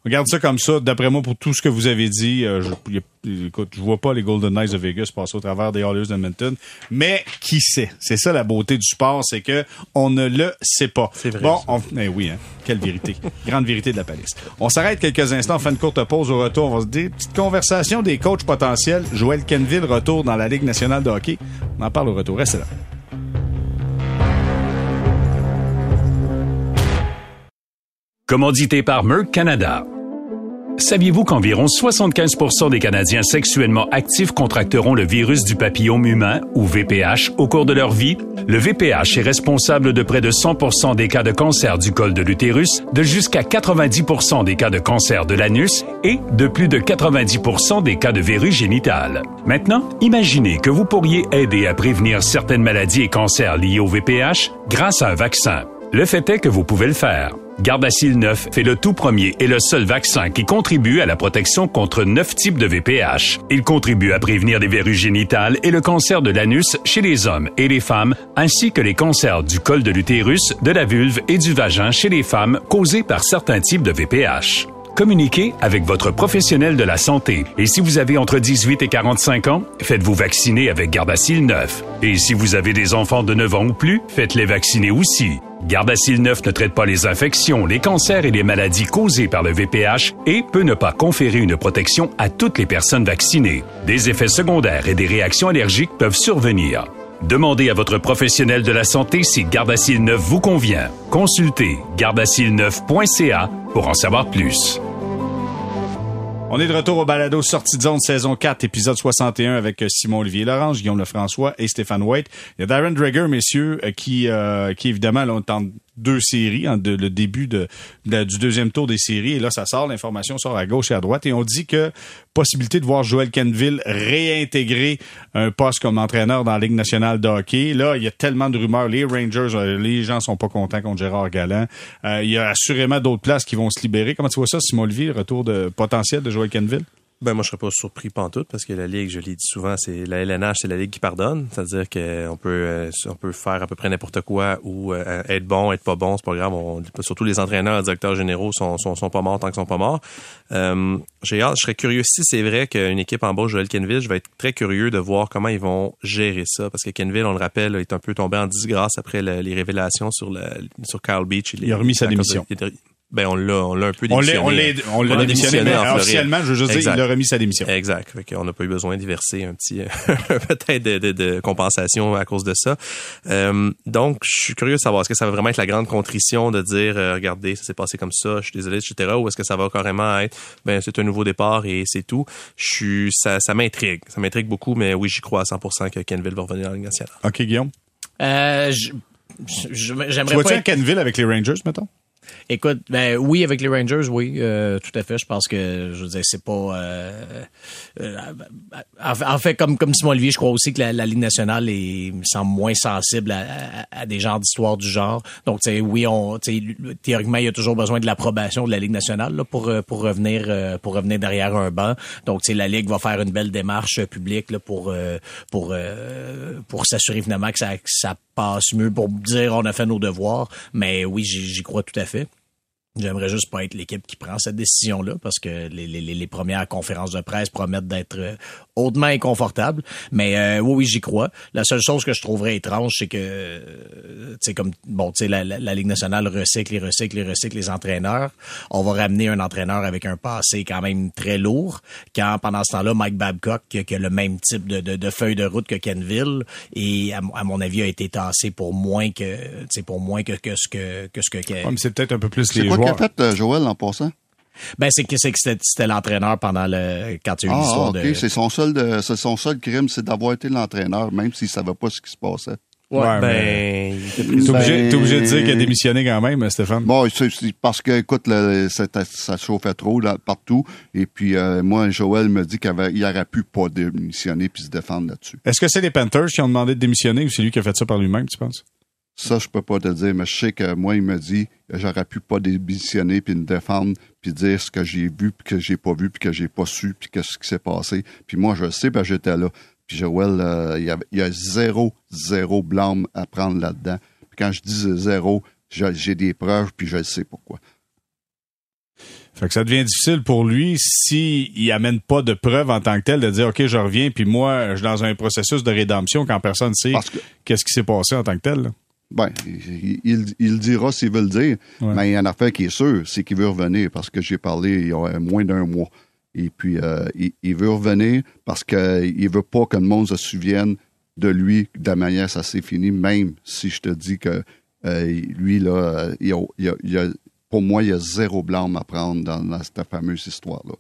Regarde ça comme ça. D'après moi, pour tout ce que vous avez dit, euh, je, écoute, je vois pas les Golden Knights de Vegas passer au travers des Oilers d'Edmonton. Mais qui sait? C'est ça la beauté du sport, c'est que on ne le sait pas. C'est vrai. Bon, on, eh oui, hein, quelle vérité. Grande vérité de la palisse. On s'arrête quelques instants, on fait une courte pause au retour. On va se dire, petite conversation des coachs potentiels. Joël Kenville retour dans la Ligue nationale de hockey. On en parle au retour. Restez là. Commandité par Merck Canada. Saviez-vous qu'environ 75% des Canadiens sexuellement actifs contracteront le virus du papillome humain, ou VPH, au cours de leur vie? Le VPH est responsable de près de 100 des cas de cancer du col de l'utérus, de jusqu'à 90% des cas de cancer de l'anus et de plus de 90% des cas de verrues génitales. Maintenant, imaginez que vous pourriez aider à prévenir certaines maladies et cancers liés au VPH grâce à un vaccin. Le fait est que vous pouvez le faire. Gardasil 9 fait le tout premier et le seul vaccin qui contribue à la protection contre neuf types de VPH. Il contribue à prévenir les verrues génitales et le cancer de l'anus chez les hommes et les femmes, ainsi que les cancers du col de l'utérus, de la vulve et du vagin chez les femmes causés par certains types de VPH. Communiquez avec votre professionnel de la santé. Et si vous avez entre 18 et 45 ans, faites-vous vacciner avec Gardasil 9. Et si vous avez des enfants de 9 ans ou plus, faites-les vacciner aussi. Gardasil 9 ne traite pas les infections, les cancers et les maladies causées par le VPH et peut ne pas conférer une protection à toutes les personnes vaccinées. Des effets secondaires et des réactions allergiques peuvent survenir. Demandez à votre professionnel de la santé si Gardasil 9 vous convient. Consultez gardasil9.ca pour en savoir plus. On est de retour au balado Sortie de zone saison 4, épisode 61 avec euh, Simon Olivier Laurence, Guillaume Lefrançois et Stéphane White. Il y a Darren Drager, messieurs, euh, qui, euh, qui évidemment, là, on deux séries, hein, le début de, du deuxième tour des séries. Et là, ça sort, l'information sort à gauche et à droite. Et on dit que possibilité de voir Joel Kenville réintégrer un poste comme entraîneur dans la Ligue nationale de. Là, il y a tellement de rumeurs. Les Rangers, euh, les gens sont pas contents contre Gérard Galland. Euh, il y a assurément d'autres places qui vont se libérer. Comment tu vois ça, Simon Olivier, le retour de potentiel de Joel Kenville? Ben moi je serais pas surpris pantoute parce que la ligue, je l'ai dit souvent, c'est la LNH, c'est la ligue qui pardonne, c'est-à-dire qu'on peut euh, on peut faire à peu près n'importe quoi ou euh, être bon, être pas bon, c'est pas grave. surtout les entraîneurs, les directeurs généraux sont, sont, sont pas morts tant qu'ils sont pas morts. Euh, j'ai hâte, je serais curieux si c'est vrai qu'une équipe en bas, Joël Kenville, je vais être très curieux de voir comment ils vont gérer ça parce que Kenville, on le rappelle, est un peu tombé en disgrâce après les révélations sur le sur Kyle Beach. Il, a remis sa démission. Ben on l'a on l'a un peu démissionné. On l'a on l'a démissionné, mais officiellement, je veux juste dire, il a remis sa démission. Exact. Fait on n'a pas eu besoin d'y verser un petit <laughs> peut-être de, de, de, compensation à cause de ça. Euh, donc, je suis curieux de savoir est-ce que ça va vraiment être la grande contrition de dire euh, regardez, ça s'est passé comme ça, je suis désolé, etc. Ou est-ce que ça va carrément être ben c'est un nouveau départ et c'est tout. Je suis ça ça m'intrigue, ça m'intrigue beaucoup, mais oui, j'y crois à 100% que Kenville va revenir dans la Ligue OK, Guillaume? Euh, j'aimerais pas. Tu vois-tu Kenville avec les Rangers, mettons? Écoute, ben oui, avec les Rangers, oui, euh, tout à fait. Je pense que, je veux dire, c'est pas. Euh, euh, en fait, comme comme Simon Olivier, je crois aussi que la, Ligue nationale est semble moins sensible à, à, des genres d'histoires du genre. Donc, tu sais, oui, on, théoriquement, il y a toujours besoin de l'approbation de la Ligue nationale là, pour pour revenir pour revenir derrière un banc. Donc, tu sais, la Ligue va faire une belle démarche publique là, pour pour pour s'assurer finalement que ça que ça mieux, pour dire on a fait nos devoirs. Mais oui, j'y crois tout à fait. J'aimerais juste pas être l'équipe qui prend cette décision-là parce que les, premières conférences de presse promettent d'être euh, hautement inconfortables. Mais euh, oui, oui, j'y crois. La seule chose que je trouverais étrange, c'est que, euh, tu sais, comme, bon, tu sais, la, la, Ligue nationale recycle et recycle et recycle les entraîneurs. On va ramener un entraîneur avec un passé quand même très lourd. Quand, pendant ce temps-là, Mike Babcock, qui, a le même type de, de, de, feuille de route que Kenville, et à, mon avis, a été tassé pour moins que, tu sais, pour moins que, que ce que, que ce que... c'est peut-être un peu plus les qu'a fait euh, Joël en passant? Ben c'est que c'était l'entraîneur pendant le quand tu as eu ah, l'histoire ah, c'est son seul de, c'est son seul crime, c'est d'avoir été l'entraîneur, même s'il savait pas ce qui se passait. Ouais, ben, t'es obligé, obligé, de dire qu'il a démissionné quand même, Stéphane. Bon, c'est parce que, écoute, ça chauffait trop là, partout. Et puis, euh, moi, Joël me dit qu'il aurait pu pas démissionner puis se défendre là-dessus. Est-ce que c'est les Panthers qui ont demandé de démissionner ou c'est lui qui a fait ça par lui-même, tu penses? Ça, je peux pas te dire, mais je sais que moi, il me dit j'aurais pu pas démissionner puis me défendre puis dire ce que j'ai vu puis que j'ai pas vu puis que j'ai pas su puis que ce qui s'est passé. Puis moi, je sais, ben j'étais là. Puis Joël, euh, il, y a, il, y a, zéro, zéro blâme à prendre là-dedans. Puis quand je dis zéro, j'ai des preuves puis je sais pourquoi. Fait que ça devient difficile pour lui s'il il amène pas de preuves en tant que tel de dire OK, je reviens puis moi je suis dans un processus de rédemption quand personne sait qu'est-ce qui s'est passé en tant que tel. Là. Ben, il, il dira s'il veut le dire, mais il y a une affaire qui est sûre, c'est qu'il veut revenir parce que j'ai parlé il y a moins d'un mois. Et puis, euh, il, veut revenir parce qu'il veut pas que le monde se souvienne de lui de la manière ça s'est fini, même si je te dis que euh, lui, là, il y a, pour moi, il y a zéro blâme à prendre dans, cette fameuse histoire-là.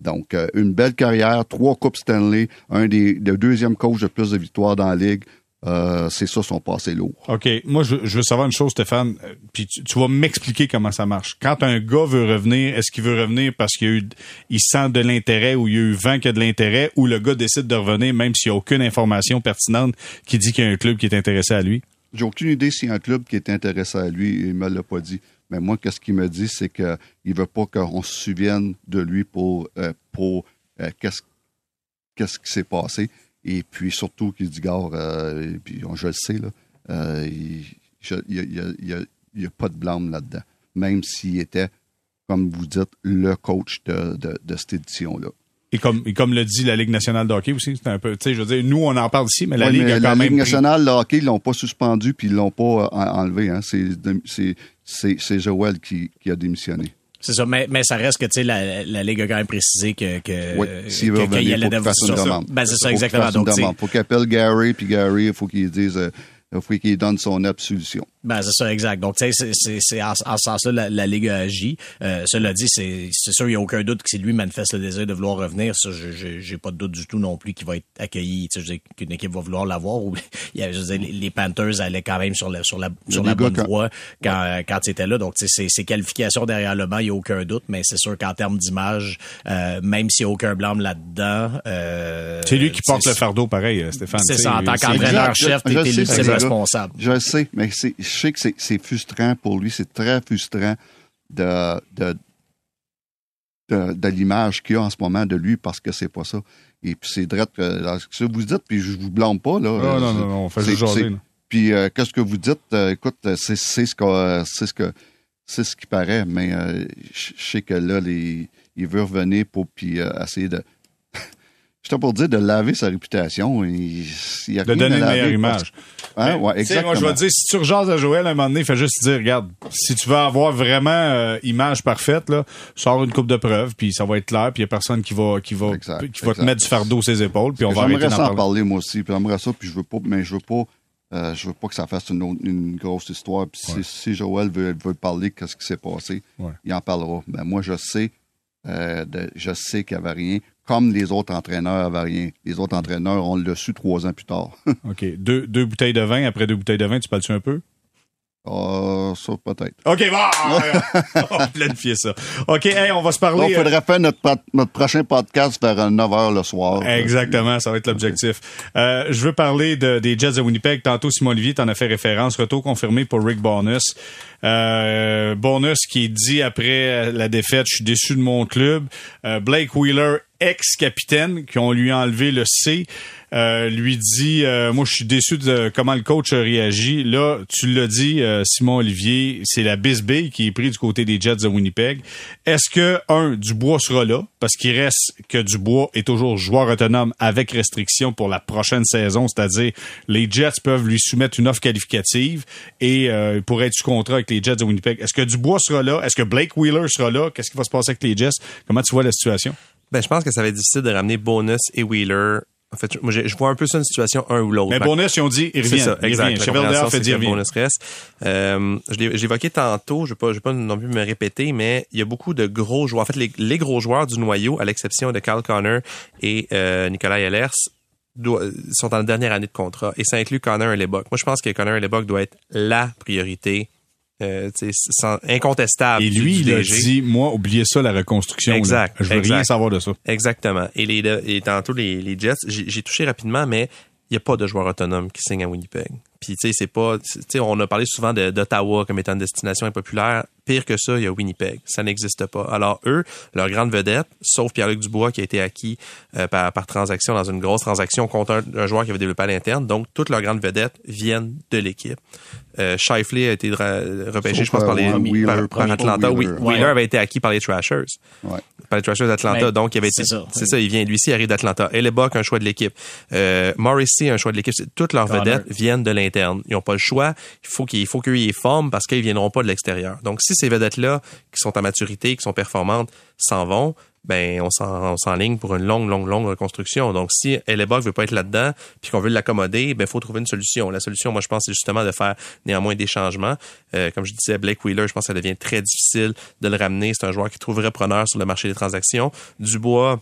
Donc, euh, une belle carrière, trois Coupes Stanley, un des le deuxième coach de plus de victoires dans la Ligue. Euh, c'est ça son passé lourd. OK. Moi, je, veux savoir une chose, Stéphane, euh, puis tu, vas m'expliquer comment ça marche. Quand un gars veut revenir, est-ce qu'il veut revenir parce qu'il eu, il sent de l'intérêt ou il y a eu vent qu'il y a de l'intérêt ou le gars décide de revenir même s'il n'y a aucune information pertinente qui dit qu'il y a un club qui est intéressé à lui? J'ai aucune idée s'il y a un club qui est intéressé à lui. Il me l'a pas dit. Mais moi, qu'est-ce qu'il me dit, c'est qu'il veut pas qu'on se souvienne de lui pour, euh, pour qu'est-ce, qu'est-ce qui s'est passé et puis surtout qu'il dit, gars, euh, puis je le sais, là, euh, il n'y a, pas de blâme là-dedans. Même s'il était, comme vous dites, le coach de, de, cette édition-là. Et comme, et comme le dit la Ligue nationale de hockey aussi, c'est un peu, tu sais, je veux dire, nous, on en parle ici, mais la Ligue a quand la Ligue nationale de hockey, ils l'ont pas suspendu puis ils l'ont pas euh, enlevé. Hein. C'est Joël qui, qui a démissionné. C'est ça, mais, mais ça reste que tu sais la, la Ligue a quand même précisé que que oui, s'il veut qu'il y allait une demande. Ben c'est ça exactement. Donc, il faut qu'il appelle Gary puis Gary, il faut qu'il dise euh, il faut qu'il donne son absolution. Ben, c'est ça, exact. Donc, tu sais, c'est en, en ce sens-là la, la Ligue agit. Euh, cela dit, c'est sûr, il n'y a aucun doute que si lui manifeste le désir de vouloir revenir, ça, j'ai pas de doute du tout non plus qu'il va être accueilli, tu sais, qu'une équipe va vouloir l'avoir. Ou, <laughs> je veux dire, les Panthers allaient quand même sur la, sur la, sur la bonne voie quand, quand c'était là. Donc, tu sais, c'est qualifications derrière le banc, il n'y a aucun doute, mais c'est sûr qu'en termes d'image, euh, même s'il n'y a aucun blâme là-dedans... Euh, c'est lui qui porte le fardeau, pareil, euh, Stéphane. C'est ça, en tant qu'entraîneur-chef, t'es le responsable. Je sais, mais c'est je sais que c'est frustrant pour lui, c'est très frustrant de, de, de, l'image qu'il a en ce moment de lui parce que c'est pas ça. Et puis c'est direct ce que vous dites, puis je vous blâme pas. Là, non, non, non, on fait juste jaser. Puis euh, qu'est-ce que vous dites? Euh, écoute, c'est ce que c'est ce que c'est ce qui paraît, mais euh, je sais que là, les, il veut revenir pour puis essayer de <laughs> J'étais pour dire de laver sa réputation. Il, a de donner une meilleure image. Hein? Ouais, exactement. Moi, je vais te dire, si tu rejases à Joël à un moment donné, fais juste dire, regarde, si tu veux avoir vraiment euh, image parfaite, là, sors une coupe de preuves, puis ça va être clair, puis il n'y a personne qui va, qui va, qui va te mettre du fardeau sur ses épaules, puis on va arrêter d'en parler. parler. moi aussi, puis j'aimerais ça, puis je veux pas, mais je veux pas, euh, je veux pas que ça fasse une, une grosse histoire. Puis si, si, Joël veut, veut parler de ce qui s'est passé, il en parlera. Ben, moi, je sais, euh, de, je sais qu'il n'y avait rien comme les autres entraîneurs avaient rien. Les autres entraîneurs, on l'a su trois ans plus tard. <laughs> OK. Deux, deux, bouteilles de vin, après deux bouteilles de vin, tu parles-tu un peu? Ah, ça, peut-être. OK, bon, <laughs> on va planifier ça. OK, hey, on va se parler. Il euh, faudrait faire notre, notre prochain podcast vers 9 h le soir. Exactement, ça va être l'objectif. Euh, je veux parler de- des Jets de Winnipeg. Tantôt, Simon Olivier t'en a fait référence. Retour confirmé pour Rick Bonus. Euh, Bonus qui dit après la défaite, je suis déçu de mon club. Euh, Blake Wheeler, ex-capitaine, qui ont lui enlevé le C, euh, lui dit, euh, moi je suis déçu de comment le coach a réagi. Là, tu l'as dit, euh, Simon Olivier, c'est la bisbille qui est pris du côté des Jets de Winnipeg. Est-ce que, un, Dubois sera là? Parce qu'il reste que Dubois est toujours joueur autonome avec restriction pour la prochaine saison, c'est-à-dire les Jets peuvent lui soumettre une offre qualificative et euh, pourrait être sous contrat avec les Jets de Winnipeg. Est-ce que Dubois sera là? Est-ce que Blake Wheeler sera là? Qu'est-ce qui va se passer avec les Jets? Comment tu vois la situation? Ben, je pense que ça va être difficile de ramener Bonus et Wheeler. En fait, moi, je vois un peu ça une situation un ou l'autre. Mais Bonus, ils ont dit, il C'est revient. ça, il exact. revient. La Cheval compréhension, fait c'est dire, bonus reste. Euh, je l'ai évoqué tantôt, je ne vais pas, je vais pas non plus me répéter, mais il y a beaucoup de gros joueurs. En fait, les, les gros joueurs du noyau, à l'exception de Carl Connor et euh, Nicolas Ehlers, sont en dernière année de contrat. Et ça inclut Connor et Lebock. Moi, je pense que Connor et Lebock doit être la priorité euh, sans- incontestable. Et lui, il a dit, moi, oubliez ça, la reconstruction. là. Exact, Je veux rien savoir de ça. Exactement. Et, les, et tantôt, les, les Jets, j'ai touché rapidement, mais il n'y a pas de joueur autonome qui signe à Winnipeg. Puis, tu sais, c'est pas. Tu sais, on a parlé souvent d'Ottawa comme étant une destination impopulaire. Pire que ça, il y a Winnipeg. Ça n'existe pas. Alors, eux, leur grande vedette, sauf Pierre-Luc Dubois qui a été acquis euh, par, par transaction dans une grosse transaction contre un, un joueur qui avait développé à l'interne. Donc, toutes leurs grandes vedettes viennent de l'équipe. Euh, Shifley a été repêché, Sauf, je pense, par, les, euh, Wheeler, par, par Atlanta. Wheeler. Oui, Wheeler avait été acquis par les Trashers Ouais. Par les Trashers d'Atlanta. Ouais, donc, il avait été, c'est ça. c'est ça, il vient, lui aussi, il arrive d'Atlanta. Hellebuck, un choix de l'équipe. Euh, Morrissey, un choix de l'équipe. Toutes leurs Connor. vedettes viennent de l'interne. Ils n'ont pas le choix. Il faut qu'ils, il faut qu'ils les forment parce qu'ils viendront pas de l'extérieur. Donc, si ces vedettes-là, qui sont à maturité, qui sont performantes, s'en vont, ben, on s'en, on s'enligne pour une longue, longue, longue reconstruction. Donc, si Hellebuck veut pas être là-dedans, puis qu'on veut l'accommoder, ben, faut trouver une solution. La solution, moi, je pense, c'est justement de faire néanmoins des changements. Euh, comme je disais, Blake Wheeler, je pense que ça devient très difficile de le ramener. C'est un joueur qui trouverait preneur sur le marché des transactions. Dubois,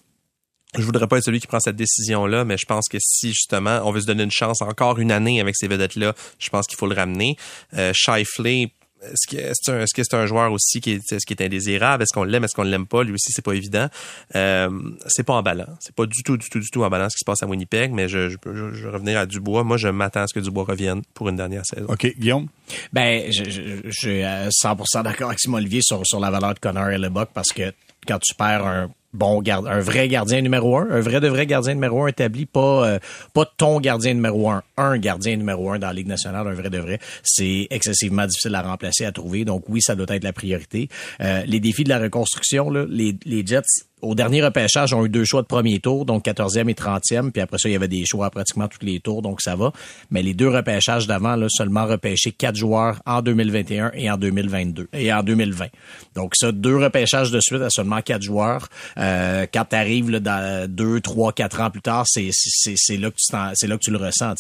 je voudrais pas être celui qui prend cette décision-là, mais je pense que si justement on veut se donner une chance encore une année avec ces vedettes-là, je pense qu'il faut le ramener. Euh, Shifley, est-ce que c'est un, est-ce que c'est un joueur aussi qui est, est-ce qui est indésirable? Est-ce qu'on l'aime? Est-ce qu'on l'aime pas? Lui aussi, c'est pas évident. Euh, c'est pas emballant. C'est pas du tout, du tout, du tout emballant ce qui se passe à Winnipeg, mais je, je, je, je vais revenir à Dubois. Moi, je m'attends à ce que Dubois revienne pour une dernière saison. OK, Guillaume? Ben, je, je, je suis à 100% d'accord avec Simon Olivier sur, sur la valeur de Connor et Lebock parce que quand tu perds un bon gardien, un vrai gardien numéro un, un vrai de vrai gardien numéro un établi, pas euh, pas ton gardien numéro un, un gardien numéro un dans la Ligue nationale, un vrai de vrai, c'est excessivement difficile à remplacer, à trouver. Donc oui, ça doit être la priorité. Euh, les défis de la reconstruction, là, les, les Jets au dernier repêchage, ont eu deux choix de premier tour, donc 14e et 30e, puis après ça, il y avait des choix à pratiquement tous les tours, donc ça va. Mais les deux repêchages d'avant, là, seulement repêché quatre joueurs en 2021 et en 2022 et en 2020. Donc ça, deux repêchages de suite à seulement quatre joueurs. Euh, quand tu arrives dans deux, trois, quatre ans plus tard, c'est là que tu c'est là que tu le ressens.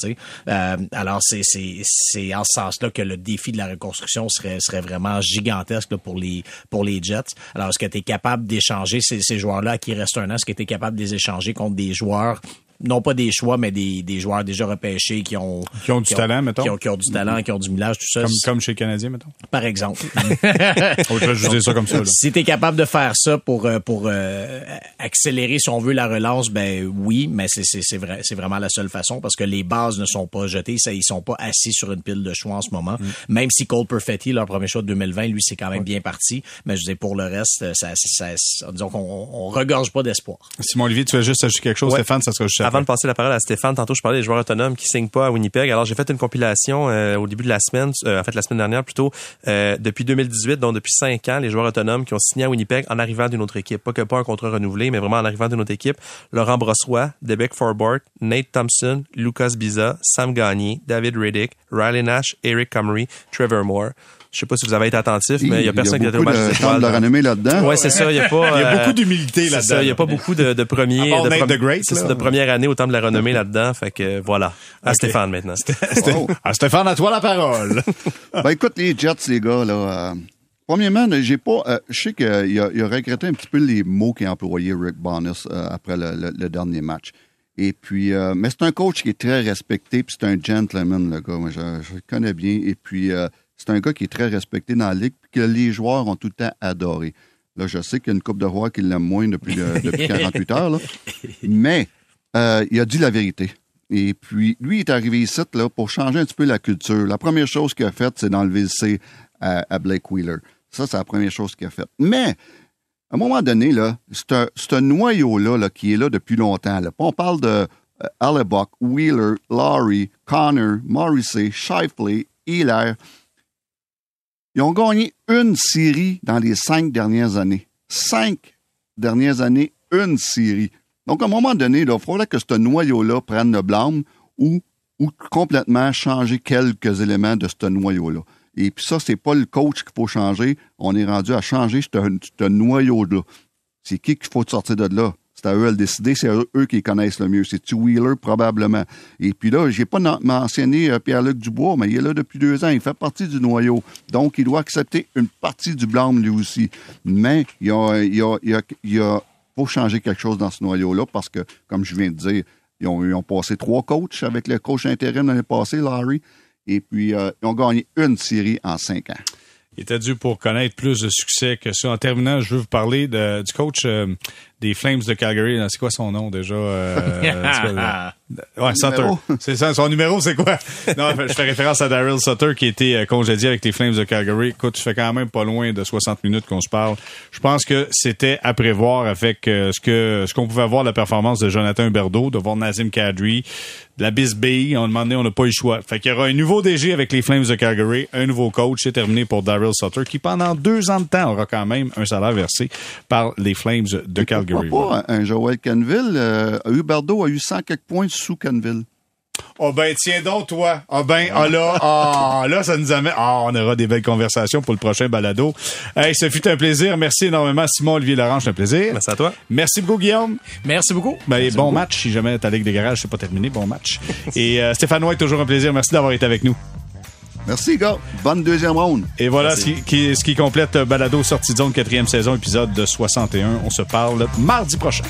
Euh, alors c'est c'est c'est en ce sens-là que le défi de la reconstruction serait serait vraiment gigantesque pour les pour les Jets. Alors est-ce que tu es capable d'échanger ces, ces joueurs-là qui il reste un an, est-ce que tu es capable de les échanger contre des joueurs non pas des choix, mais des, des joueurs déjà repêchés qui ont Qui ont du talent, mettons. qui ont, qui ont du talent, qui ont du millage, tout ça. Comme, comme chez les Canadiens, mettons. Par exemple. <laughs> Oh, je dire ça comme ça. Là. Si tu es capable de faire ça pour euh, pour euh, accélérer si on veut la relance, ben oui, mais c'est c'est c'est vrai, c'est vraiment la seule façon parce que les bases ne sont pas jetées, ça ils sont pas assis sur une pile de choix en ce moment. Même si Cole Perfetti leur premier choix de 2020, lui c'est quand même bien parti, mais je dis pour le reste ça, ça, ça- disons qu'on on regorge pas d'espoir. Simon Olivier, tu veux juste ajouter quelque chose, Ouais. Stéphane, ça sera juste Avant de passer la parole à Stéphane, tantôt je parlais des joueurs autonomes qui signent pas à Winnipeg. Alors j'ai fait une compilation euh, au début de la semaine, euh, en fait la semaine dernière plutôt, euh, depuis 2018, donc depuis cinq ans, les joueurs autonomes qui ont signé à Winnipeg en arrivant d'une autre équipe. Pas que pas un contrat renouvelé, mais vraiment en arrivant d'une autre équipe. Laurent Brossois, Debec Forbort, Nate Thompson, Lucas Biza, Sam Gagné, David Riddick, Riley Nash, Eric Comrie, Trevor Moore. Je sais pas si vous avez été attentif, mais il y a personne qui a été au beaucoup match des de temps de étoiles. la renommée là-dedans. Ouais, c'est ça. Il y a pas. Il y a euh, beaucoup d'humilité c'est là-dedans. ça, Il y a pas beaucoup de, de premiers. À de, première année au temps de la renommée là-dedans. Fait que voilà. À Stéphane maintenant. Wow. Ah, Stéphane, à toi la parole. <laughs> Ben écoute, les Jets, les gars, là. euh, premièrement, j'ai pas. euh, je sais qu'il a, il a regretté un petit peu les mots qu'a employé Rick Bonus euh, après le, le- le dernier match. Et puis, euh, mais c'est un coach qui est très respecté, puis c'est un gentleman, le gars. Moi, je, je le connais bien. Et puis, euh, c'est un gars qui est très respecté dans la ligue, puis que les joueurs ont tout le temps adoré. Là, je sais qu'il y a une coupe de joueurs qui l'aiment moins depuis, euh, depuis <laughs> 48 heures, là. mais euh, il a dit la vérité. Et puis, lui, il est arrivé ici là, pour changer un petit peu la culture. La première chose qu'il a faite, c'est d'enlever le C à, à Blake Wheeler. Ça, c'est la première chose qu'il a faite. Mais, à un moment donné, là, c'est un, un noyau-là là, qui est là depuis longtemps. Là. On parle de euh, Wheeler, Laurie, Connor, Morrissey, Shifley, Hilaire. Ils ont gagné une série dans les cinq dernières années. Cinq dernières années, une série. Donc, à un moment donné, il faudrait que ce noyau-là prenne le blâme ou, ou complètement changer quelques éléments de ce noyau-là. Et puis ça, c'est pas le coach qu'il faut changer. On est rendu à changer ce, ce noyau-là. C'est qui qu'il faut sortir de là? C'est eux le décider. C'est eux qui connaissent le mieux. C'est-tu Wheeler, probablement. Et puis là, j'ai pas mentionné euh, Pierre-Luc Dubois, mais il est là depuis deux ans. Il fait partie du noyau. Donc, il doit accepter une partie du blâme, lui aussi. Mais il y a, il y a, il y a, il a faut changer quelque chose dans ce noyau-là parce que, comme je viens de dire, ils ont, passé trois coachs avec le coach intérim l'année passée, Larry, et puis euh, ils ont gagné une série en cinq ans. Il était dû pour connaître plus de succès que ça. En terminant, je veux vous parler du coach euh, des Flames de Calgary. C'est quoi son nom déjà? Euh, <laughs> ouais, Sutter. <laughs> C'est ça, son numéro, c'est quoi? <laughs> non, je fais référence à Daryl Sutter qui était euh, congédié avec les Flames de Calgary. Écoute, tu fais quand même pas loin de 60 minutes qu'on se parle. Je pense que c'était à prévoir avec euh, ce que ce qu'on pouvait voir de la performance de Jonathan Berdo, de voir Nazim Kadri, de la Bisbee. On demandait, on n'a pas eu le choix. Fait qu'il y aura un nouveau DG avec les Flames de Calgary, un nouveau coach. C'est terminé pour Daryl Sutter qui, pendant deux ans de temps, aura quand même un salaire versé par les Flames de Calgary. Pas un Joel Canville. Euh, Huberdo a eu 100 quelques points sous Canville. Oh ben tiens donc toi. Ah ben ah là ah là ça nous amène ah on aura des belles conversations pour le prochain balado. Hey, ce fut un plaisir. Merci énormément Simon Olivier Laurent, c'est un plaisir. Merci à toi. Merci beaucoup Guillaume. Merci beaucoup. Ben Merci bon beaucoup. match si jamais ta ligue de garage c'est pas terminé, bon match. Et euh, Stéphane White toujours un plaisir. Merci d'avoir été avec nous. Merci, gars. Bonne deuxième ronde. Et voilà ce qui, qui- ce qui complète Balado Sortie de zone quatrième saison épisode de 61. On se parle mardi prochain.